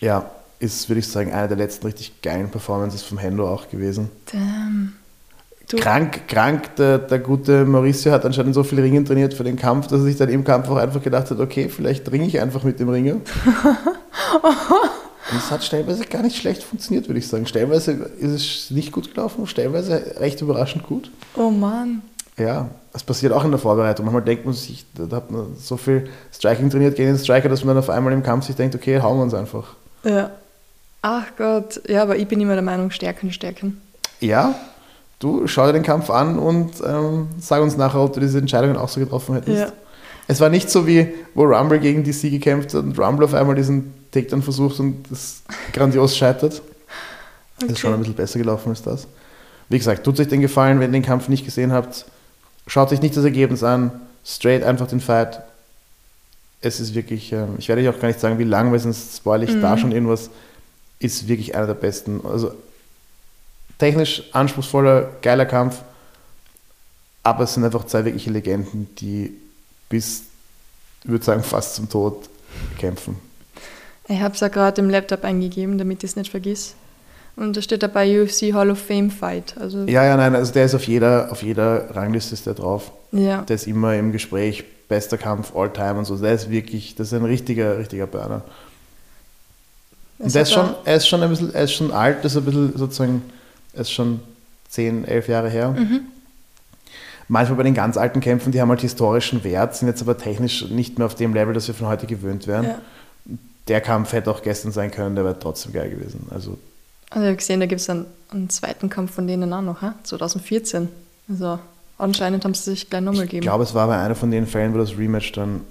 Ja, ist, würde ich sagen, eine der letzten richtig geilen Performances vom Hendo auch gewesen. Damn. Du, Krank, krank, der, der gute Mauricio hat anscheinend so viel Ringen trainiert für den Kampf, dass er sich dann im Kampf auch einfach gedacht hat, okay, vielleicht ringe ich einfach mit dem Ringer. Und es hat stellenweise gar nicht schlecht funktioniert, würde ich sagen. Stellenweise ist es nicht gut gelaufen, stellenweise recht überraschend gut. oh Mann. Ja, das passiert auch in der Vorbereitung. Manchmal denkt man sich, da hat man so viel Striking trainiert gegen den Striker, dass man dann auf einmal im Kampf sich denkt, okay, hauen wir uns einfach. Ja. Ach Gott. Ja, aber ich bin immer der Meinung, stärken, stärken. Ja, du schau dir den Kampf an und ähm, sag uns nachher, ob du diese Entscheidungen auch so getroffen hättest. Ja. Es war nicht so wie, wo Rumble gegen DC gekämpft hat und Rumble auf einmal diesen Takedown versucht und das grandios scheitert. Das ist schon ein bisschen besser gelaufen als das. Wie gesagt, tut euch den Gefallen, wenn ihr den Kampf nicht gesehen habt. Schaut euch nicht das Ergebnis an. Straight einfach den Fight. Es ist wirklich, ähm, ich werde euch auch gar nicht sagen, wie lang, weil sonst spoil ich da schon irgendwas. Ist wirklich einer der besten. Also technisch anspruchsvoller, geiler Kampf. Aber es sind einfach zwei wirkliche Legenden, die bis, ich würde sagen, fast zum Tod kämpfen. Ich habe es ja gerade im Laptop eingegeben, damit ich es nicht vergiss. Und da steht dabei UFC Hall of Fame Fight. Also, Ja, ja, nein, also der ist auf jeder, auf jeder Rangliste ist der drauf. ja. Der ist immer im Gespräch, bester Kampf all time und so. Der ist wirklich, das ist ein richtiger, richtiger Burner. Und der ist schon, er ist schon ein bisschen, er ist schon alt, das ist ein bisschen sozusagen, er ist schon 10, 11 Jahre her. Mhm. manchmal bei den ganz alten Kämpfen, die haben halt historischen Wert, sind jetzt aber technisch nicht mehr auf dem Level, das wir von heute gewöhnt wären. Ja. Der Kampf hätte auch gestern sein können, der wäre trotzdem geil gewesen. Also Also ich habe gesehen, da gibt es einen, einen zweiten Kampf von denen auch noch, hä? 2014. Also anscheinend haben sie sich gleich nochmal ich gegeben. glaube, es war bei einer von den Fällen, wo das Rematch dann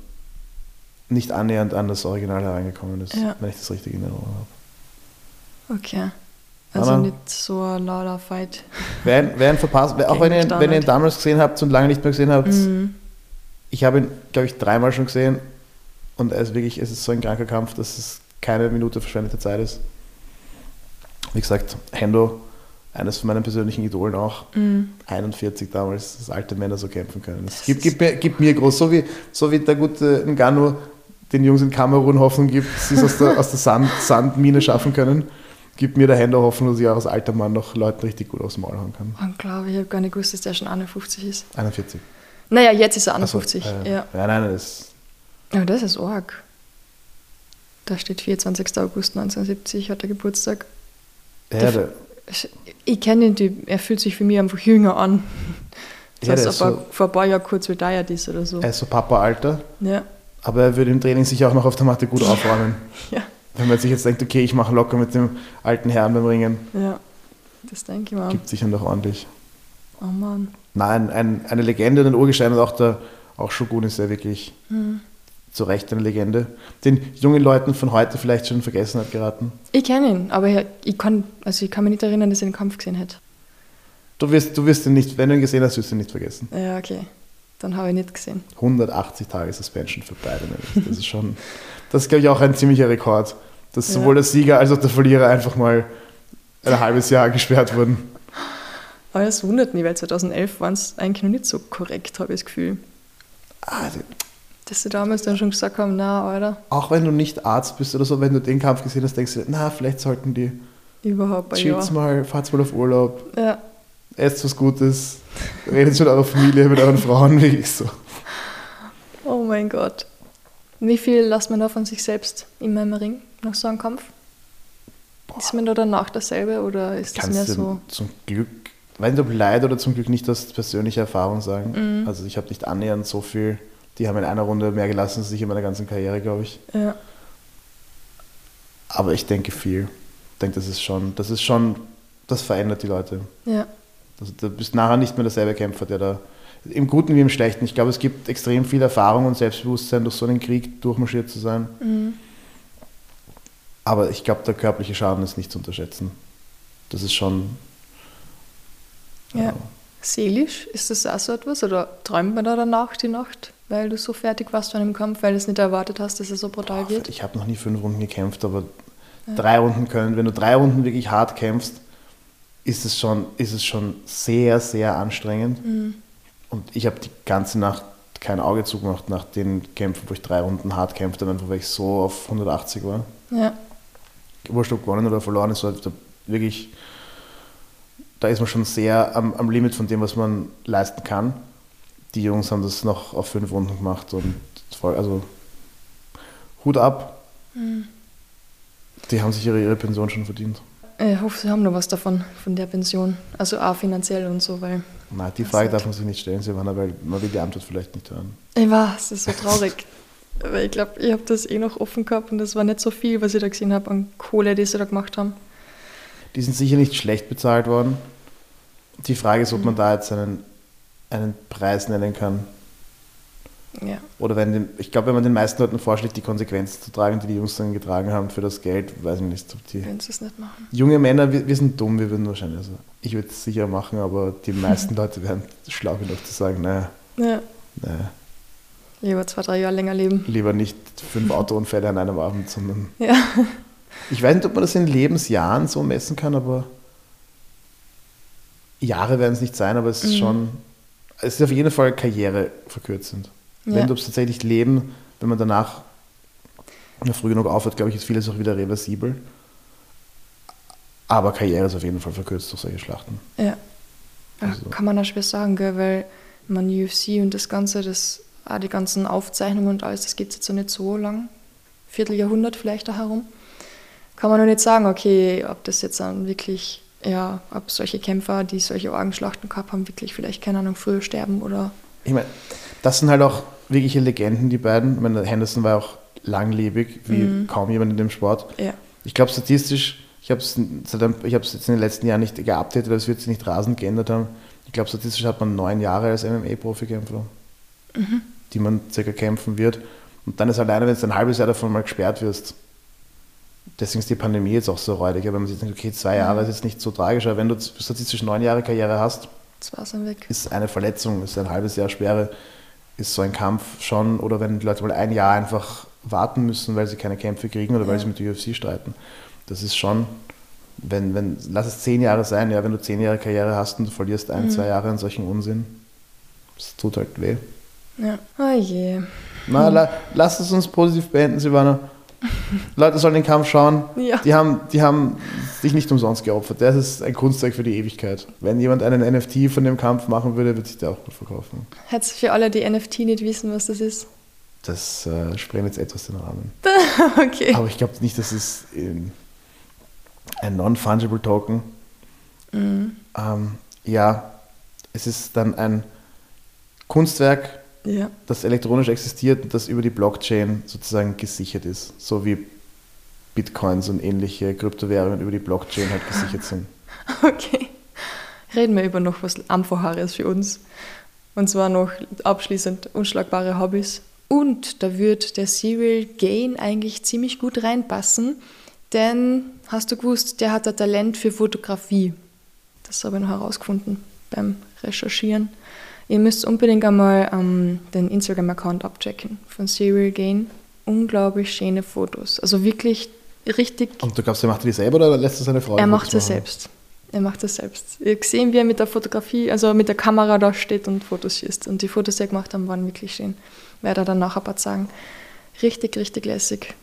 nicht annähernd an das Original hereingekommen ist, Ja. wenn ich das richtig in Erinnerung habe. Okay. Also Aber- nicht so ein lauter Fight. Wer, ihn- verpasst, auch wenn ihr, ihn- wenn ihr ihn damals gesehen habt und lange nicht mehr gesehen habt, Mhm. ich habe ihn, glaube ich, dreimal schon gesehen und er ist wirklich, es ist so ein kranker Kampf, dass es keine Minute verschwendete Zeit ist. Wie gesagt, Hendo, eines von meinen persönlichen Idolen auch, Mhm. 41 damals, dass alte Männer so kämpfen können. Es gibt, gibt, mir, gibt mir groß, so wie, so wie der gute Ngannou den Jungs in Kamerun Hoffnung gibt, dass sie es aus der, aus der Sand, Sandmine schaffen können, gibt mir der Hendo Hoffnung, dass ich auch als alter Mann noch Leuten richtig gut aufs Maul hauen kann. Unglaublich, ich habe gar nicht gewusst, dass der schon 51 ist. 41. Naja, jetzt ist er Ach so, 51. äh, ja. ja, nein, das Aber das ist arg. Da steht 24. August 1970, hat er Geburtstag. ja, Der- Ich kenne ihn, die, er fühlt sich für mich einfach jünger an. Das Ja, heißt, ist ob er so- vor ein paar Jahren kurz retired ist oder so. er ist so Papa-Alter, Ja, aber er würde im Training sicher auch noch auf der Matte gut aufräumen. ja, Wenn man sich jetzt denkt, okay, ich mache locker mit dem alten Herrn beim Ringen, ja. Das denke ich mal. gibt sicher noch ordentlich. Oh Mann. Nein, ein, eine Legende, ein Urgestein und auch der auch Shogun ist ja wirklich Hm. Zu Recht eine Legende. Den jungen Leuten von heute vielleicht schon in Vergessenheit geraten. Ich kenne ihn, aber ich, kann, also ich kann mich nicht erinnern, dass ich den Kampf gesehen hätte. Du wirst, du wirst ihn nicht, wenn du ihn gesehen hast, wirst du ihn nicht vergessen. Ja, okay. Dann habe ich nicht gesehen. 180 Tage Suspension für beide nämlich. Das ist schon, das ist glaube ich auch ein ziemlicher Rekord, dass Ja. sowohl der Sieger als auch der Verlierer einfach mal ein halbes Jahr gesperrt wurden. Aber das wundert mich, weil 2011 waren es eigentlich noch nicht so korrekt, habe ich das Gefühl. Ah, die- Dass sie damals dann schon gesagt haben, na, Alter, auch wenn du nicht Arzt bist oder so, wenn du den Kampf gesehen hast, denkst du, na, vielleicht sollten die überhaupt chillt's Jahr. mal, fahrt's mal auf Urlaub, Ja, esst was Gutes, redet mit eurer Familie, mit euren Frauen, wirklich so. oh mein Gott. Wie viel lässt man da von sich selbst in meinem Ring nach so einem Kampf? Ist man da danach dasselbe oder ist das mehr Kannst du so? zum Glück, weiß nicht ob leid oder zum Glück nicht aus persönlicher Erfahrung sagen. Mhm. Also ich habe nicht annähernd so viel, die haben in einer Runde mehr gelassen als ich in meiner ganzen Karriere, glaube ich. Ja, Aber ich denke viel. Ich denke, das ist schon, das ist schon, das verändert die Leute. ja, Also du bist nachher nicht mehr derselbe Kämpfer, der da im Guten wie im Schlechten. Ich glaube, es gibt extrem viel Erfahrung und Selbstbewusstsein, durch so einen Krieg durchmarschiert zu sein. mhm. Aber ich glaube, der körperliche Schaden ist nicht zu unterschätzen. Das ist schon. ja. Seelisch, ist das auch so etwas? Oder träumt man da danach die Nacht, weil du so fertig warst von dem Kampf, weil du es nicht erwartet hast, dass er so brutal wird? Ich habe noch nie fünf Runden gekämpft, aber drei Runden können. Wenn du drei Runden wirklich hart kämpfst, ist es schon, ist es schon sehr, sehr anstrengend. Mhm. Und ich habe die ganze Nacht kein Auge zugemacht nach den Kämpfen, wo ich drei Runden hart kämpfte, einfach weil ich so auf 180 war. Ja, Wurscht ob gewonnen oder verloren ist, halt da wirklich, da ist man schon sehr am, am Limit von dem, was man leisten kann. Die Jungs haben das noch auf fünf Runden gemacht und voll, also Hut ab. Die haben sich ihre, ihre Pension schon verdient. ich hoffe, sie haben noch was davon, von der Pension. Also auch finanziell und so, weil Na, die Frage darf man sich nicht stellen, Silvana, weil man will die Antwort vielleicht nicht hören. Ich weiß, es ist so traurig. Weil ich glaube, ich habe das eh noch offen gehabt und das war nicht so viel, was ich da gesehen habe an Kohle, die sie da gemacht haben. Die sind sicher nicht schlecht bezahlt worden. Die Frage ist, ob man da jetzt einen, einen Preis nennen kann. Ja, Oder wenn ich glaube, wenn man den meisten Leuten vorschlägt, die Konsequenzen zu tragen, die die Jungs dann getragen haben für das Geld, weiß ich nicht, ob die wenn sie es nicht machen. junge Männer, wir, wir sind dumm, wir würden wahrscheinlich, also ich würde es sicher machen, aber die meisten Leute wären schlau genug zu sagen, naja, Ja, naja, lieber zwei, drei Jahre länger leben. lieber nicht fünf Autounfälle an einem Abend, sondern Ja, ich weiß nicht, ob man das in Lebensjahren so messen kann, aber Jahre werden es nicht sein, aber es ist Mhm. schon, es ist auf jeden Fall karriereverkürzend. Ja. Wenn du es tatsächlich leben, wenn man danach früh genug aufhört, glaube ich, ist vieles auch wieder reversibel. Aber Karriere ist auf jeden Fall verkürzt durch solche Schlachten. ja. Also- Kann man auch schwer sagen, gell? weil man UFC und das Ganze, das, auch die ganzen Aufzeichnungen und alles, das gibt es jetzt noch nicht so lang. Vierteljahrhundert vielleicht da herum. Kann man noch nicht sagen, okay, ob das jetzt dann wirklich ja, ob solche Kämpfer, die solche Orgenschlachten gehabt haben, wirklich vielleicht, keine Ahnung, früher sterben oder. Ich meine, das sind halt auch wirkliche Legenden, die beiden. Ich meine, Henderson war auch langlebig, wie Mhm. kaum jemand in dem Sport. Ja. Ich glaube statistisch, ich habe es jetzt in den letzten Jahren nicht geupdatet, weil es wird sich nicht rasend geändert haben. Ich glaube statistisch hat man neun Jahre als MMA-Profikämpfer, Mhm. die man circa kämpfen wird. Und dann ist alleine, wenn du ein halbes Jahr davon mal gesperrt wirst, deswegen ist die Pandemie jetzt auch so räudig, aber wenn man sich denkt, okay, zwei Jahre ist jetzt nicht so tragisch, aber wenn du statistisch neun Jahre Karriere hast, ist eine Verletzung, ist ein halbes Jahr Sperre, ist so ein Kampf schon, oder wenn die Leute mal ein Jahr einfach warten müssen, weil sie keine Kämpfe kriegen oder weil Ja. sie mit der UFC streiten. Das ist schon, wenn, wenn, lass es zehn Jahre sein, ja, wenn du zehn Jahre Karriere hast und du verlierst ein, Mhm. zwei Jahre an solchen Unsinn, das tut halt weh. Ja. Oh je. Na, la, lass es uns positiv beenden, Silvana. Leute sollen den Kampf schauen. Ja. Die haben, die haben sich nicht umsonst geopfert. Das ist ein Kunstwerk für die Ewigkeit. Wenn jemand einen NFT von dem Kampf machen würde, würde sich der auch gut verkaufen. Jetzt für alle, die NFT nicht wissen, was das ist. Das äh, sprengt jetzt etwas den Rahmen. Okay. Aber ich glaube nicht, dass es ähm, ein Non-Fungible Token. Mhm. Ähm, ja, es ist dann ein Kunstwerk, Ja. das elektronisch existiert und das über die Blockchain sozusagen gesichert ist. So wie Bitcoins und ähnliche Kryptowährungen über die Blockchain halt gesichert sind. Okay. Reden wir über noch was Einfacheres für uns. Und zwar noch abschließend unschlagbare Hobbys. Und da wird der Serial Gain eigentlich ziemlich gut reinpassen, denn hast du gewusst, der hat ein Talent für Fotografie. Das habe ich noch herausgefunden beim Recherchieren. Ihr müsst unbedingt einmal ähm, den Instagram-Account abchecken von Serial Gain. Unglaublich schöne Fotos. Also wirklich richtig Und du glaubst, er macht die selber oder lässt er seine Frau? er macht es machen? selbst. Er macht es selbst. Ihr gesehen, wie er mit der Fotografie, also mit der Kamera da steht und Fotos schießt. Und die Fotos, die er gemacht haben, waren wirklich schön. Werde er dann nachher ein paar sagen. Richtig, richtig lässig.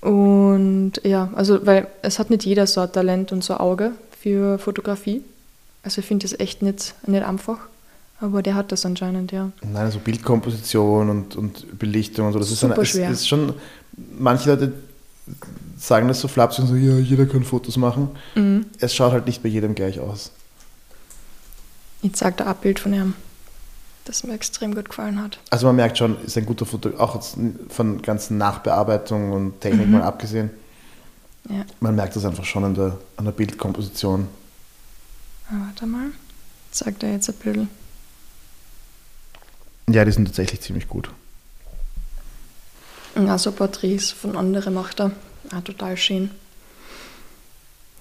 Und ja, also, weil es hat nicht jeder so ein Talent und so ein Auge für Fotografie. Also ich finde das echt nicht, nicht einfach. Aber der hat das anscheinend, ja. Nein, also Bildkomposition und, und Belichtung und so. Das ist, Super eine, es schwer. ist schon, manche Leute sagen das so flapsig und so, ja, jeder kann Fotos machen. Mhm. Es schaut halt nicht bei jedem gleich aus. Ich zeige da ein Bild von ihm, das mir extrem gut gefallen hat. Also man merkt schon, ist ein guter Foto, auch jetzt von ganzen Nachbearbeitung und Technik Mhm. mal abgesehen. Ja. Man merkt das einfach schon an der, an der Bildkomposition. Ah, warte mal. Sagt er jetzt ein bisschen. Ja, die sind tatsächlich ziemlich gut. Also Porträts von anderen macht er. Ah, total schön.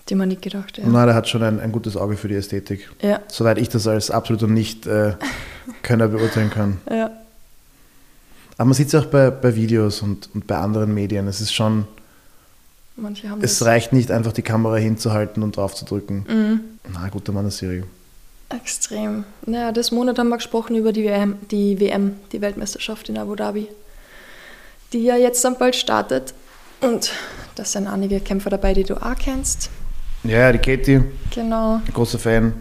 Die man nicht gedacht, ja. Na, der hat schon ein, ein gutes Auge für die Ästhetik. Ja, Soweit ich das als absoluter Nicht-Könner beurteilen kann. ja. Aber man sieht es auch bei, bei Videos und, und bei anderen Medien. Es ist schon, Manche haben es das. reicht nicht einfach die Kamera hinzuhalten und drauf zu drücken. Mhm. Na, guter Mann der Serie. Extrem. Naja, das Monat haben wir gesprochen über die WM, die WM, die Weltmeisterschaft in Abu Dhabi, die ja jetzt dann bald startet. Und da sind einige Kämpfer dabei, die du auch kennst. Ja, die Katie, Genau. großer Fan.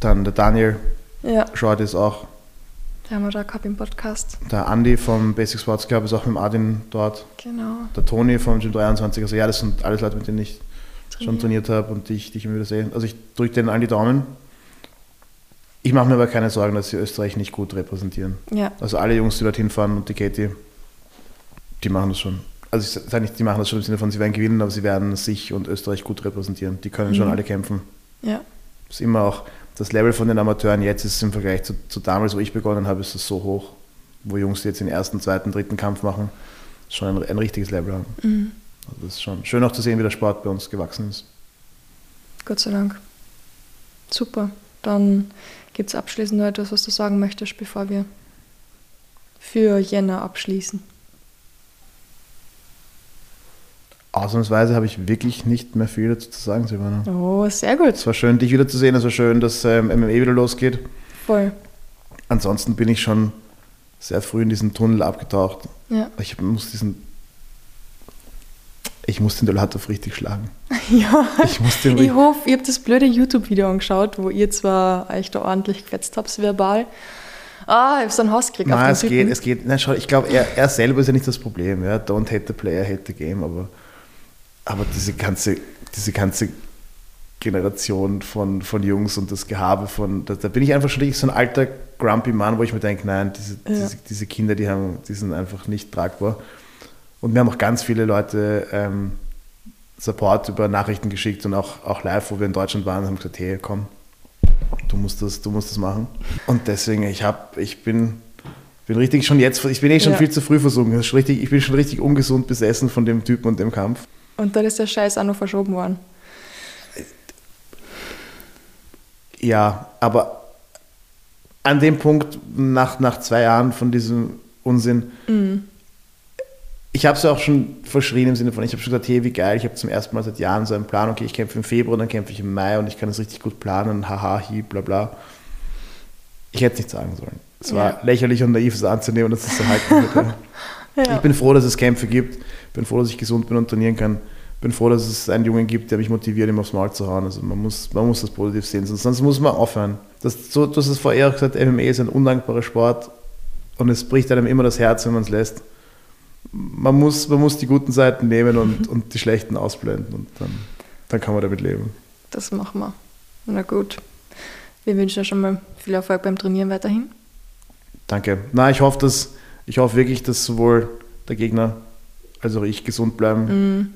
Dann der Daniel, Ja, Short ist auch. die haben wir da gehabt im Podcast. Der Andy vom Basic Sports Club ist auch mit dem Adin dort. Genau. Der Toni vom Gym 23. Also ja, das sind alles Leute, mit denen ich schon Trainiert. trainiert habe und die ich, die ich immer wieder sehe. Also ich drücke denen allen die Daumen. Ich mache mir aber keine Sorgen, dass sie Österreich nicht gut repräsentieren. Ja, Also alle Jungs, die dorthin fahren und die Katie, die machen das schon. Also ich sage nicht, die machen das schon im Sinne von, sie werden gewinnen, aber sie werden sich und Österreich gut repräsentieren. Die können schon Mhm. alle kämpfen. ja, Das ist immer auch, das Level von den Amateuren jetzt ist im Vergleich zu, zu damals, wo ich begonnen habe, ist das so hoch. Wo Jungs, die jetzt den ersten, zweiten, dritten Kampf machen, schon ein, ein richtiges Level haben. mhm. Also das ist schon schön auch zu sehen, wie der Sport bei uns gewachsen ist. Gott sei Dank. Super. Dann gibt es abschließend noch etwas, was du sagen möchtest, bevor wir für Jänner abschließen. Ausnahmsweise habe ich wirklich nicht mehr viel dazu zu sagen, Silvana. Oh, sehr gut. Es war schön, dich wiederzusehen. Es war schön, dass ähm, MMA wieder losgeht. Voll. Ansonsten bin ich schon sehr früh in diesen Tunnel abgetaucht. Ja. Ich muss diesen. Ich muss den Dolatov richtig schlagen. ja. Ich muss den. Ich hoffe, ihr habt das blöde YouTube-Video angeschaut, wo ihr zwar euch da ordentlich gefetzt habt, verbal. Ah, ich habe so einen Hass gekriegt Nein, es den geht, Typen. es geht. Nein, schau, ich glaube, er, er selber ist ja nicht das Problem. Ja? Don't hate the player, hate the game. Aber, aber diese ganze, diese ganze Generation von, von Jungs und das Gehabe von, da, da bin ich einfach schon richtig so ein alter grumpy Mann, wo ich mir denke, nein, diese, ja. diese, diese, Kinder, die, haben, die sind einfach nicht tragbar. Und mir haben auch ganz viele Leute ähm, Support über Nachrichten geschickt und auch, auch live, wo wir in Deutschland waren, haben gesagt, hey, komm, du musst das, du musst das machen. Und deswegen, ich habe, ich bin, bin richtig schon jetzt, ich bin eh schon ja. viel zu früh versunken. Richtig, ich bin schon richtig ungesund besessen von dem Typen und dem Kampf. Und dann ist der Scheiß auch noch verschoben worden. Ja, aber an dem Punkt, nach, nach zwei Jahren von diesem Unsinn, mhm ich habe es ja auch schon verschrien im Sinne von, ich habe schon gesagt, hey, wie geil, ich habe zum ersten Mal seit Jahren so einen Plan, okay, ich kämpfe im Februar, dann kämpfe ich im Mai und ich kann das richtig gut planen, haha, hi, bla bla. Ich hätte es nicht sagen sollen. Es war ja. lächerlich und naiv, es anzunehmen, dass es so halten wird. ja. Ich bin froh, dass es Kämpfe gibt, bin froh, dass ich gesund bin und trainieren kann, bin froh, dass es einen Jungen gibt, der mich motiviert, ihm aufs Maul zu hauen. Also man muss, man muss das positiv sehen, sonst muss man aufhören. Das, so, du hast es vorher auch gesagt, MMA ist ein undankbarer Sport und es bricht einem immer das Herz, wenn man es lässt man muss, man muss die guten Seiten nehmen und, und die schlechten ausblenden und dann, dann kann man damit leben. Das machen wir. Na gut. Wir wünschen dir schon mal viel Erfolg beim Trainieren weiterhin. Danke. Na, ich hoffe, dass, ich hoffe wirklich, dass sowohl der Gegner als auch ich gesund bleiben mm,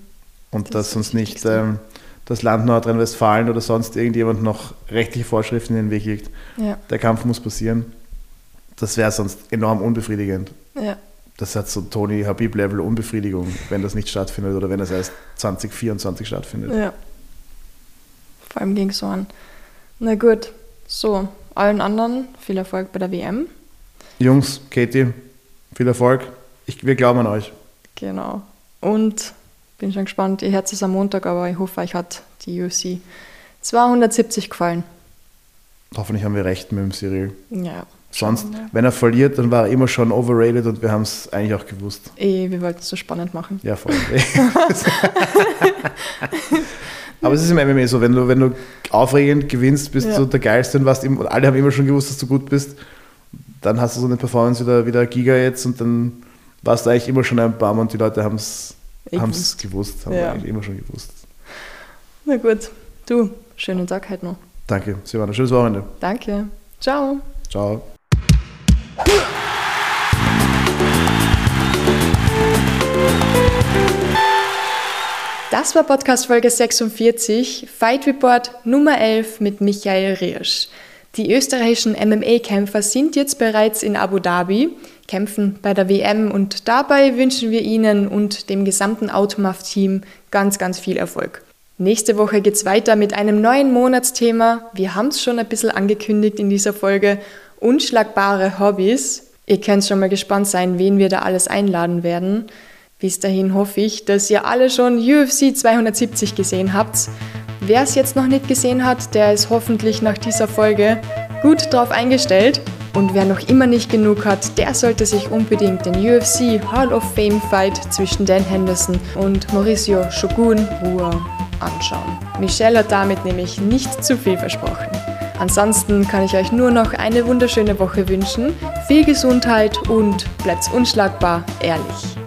und das dass uns nicht ähm, das Land Nordrhein-Westfalen oder sonst irgendjemand noch rechtliche Vorschriften in den Weg legt. Ja. Der Kampf muss passieren. Das wäre sonst enorm unbefriedigend. Ja das hat so Tony Habib-Level Unbefriedigung, wenn das nicht stattfindet oder wenn es erst 2024 stattfindet. Ja. Vor allem ging es so an. Na gut, so, allen anderen viel Erfolg bei der WM. Jungs, Katie, viel Erfolg. Ich, wir glauben an euch. Genau. Und bin schon gespannt, ihr Herz ist am Montag, aber ich hoffe, euch hat die UFC 270 gefallen. Hoffentlich haben wir recht mit dem Cyril. Ja. Sonst, wenn er verliert, dann war er immer schon overrated und wir haben es eigentlich auch gewusst. Eh, wir wollten es so spannend machen. Ja, voll. Aber es ist im MMA so, wenn du, wenn du aufregend gewinnst, bist ja. du der Geilste und, warst, und alle haben immer schon gewusst, dass du gut bist, dann hast du so eine Performance wieder, wieder Giga jetzt und dann warst du eigentlich immer schon ein Bam und die Leute haben es gewusst, haben ja. eigentlich immer schon gewusst. Na gut, du, schönen Tag heute noch. Danke, Silvana, schönes Wochenende. Danke, ciao. Ciao. Das war Podcast Folge 46, Fight Report Nummer 11 mit Michael Riersch. Die österreichischen MMA-Kämpfer sind jetzt bereits in Abu Dhabi, kämpfen bei der WM und dabei wünschen wir Ihnen und dem gesamten Automaff-Team ganz, ganz viel Erfolg. Nächste Woche geht es weiter mit einem neuen Monatsthema. Wir haben es schon ein bisschen angekündigt in dieser Folge. Unschlagbare Hobbys. Ihr könnt schon mal gespannt sein, wen wir da alles einladen werden. Bis dahin hoffe ich, dass ihr alle schon UFC 270 gesehen habt. Wer es jetzt noch nicht gesehen hat, der ist hoffentlich nach dieser Folge gut drauf eingestellt. Und wer noch immer nicht genug hat, der sollte sich unbedingt den UFC Hall of Fame Fight zwischen Dan Henderson und Mauricio Shogun Rua anschauen. Michelle hat damit nämlich nicht zu viel versprochen. Ansonsten kann ich euch nur noch eine wunderschöne Woche wünschen, viel Gesundheit und bleibt unschlagbar ehrlich.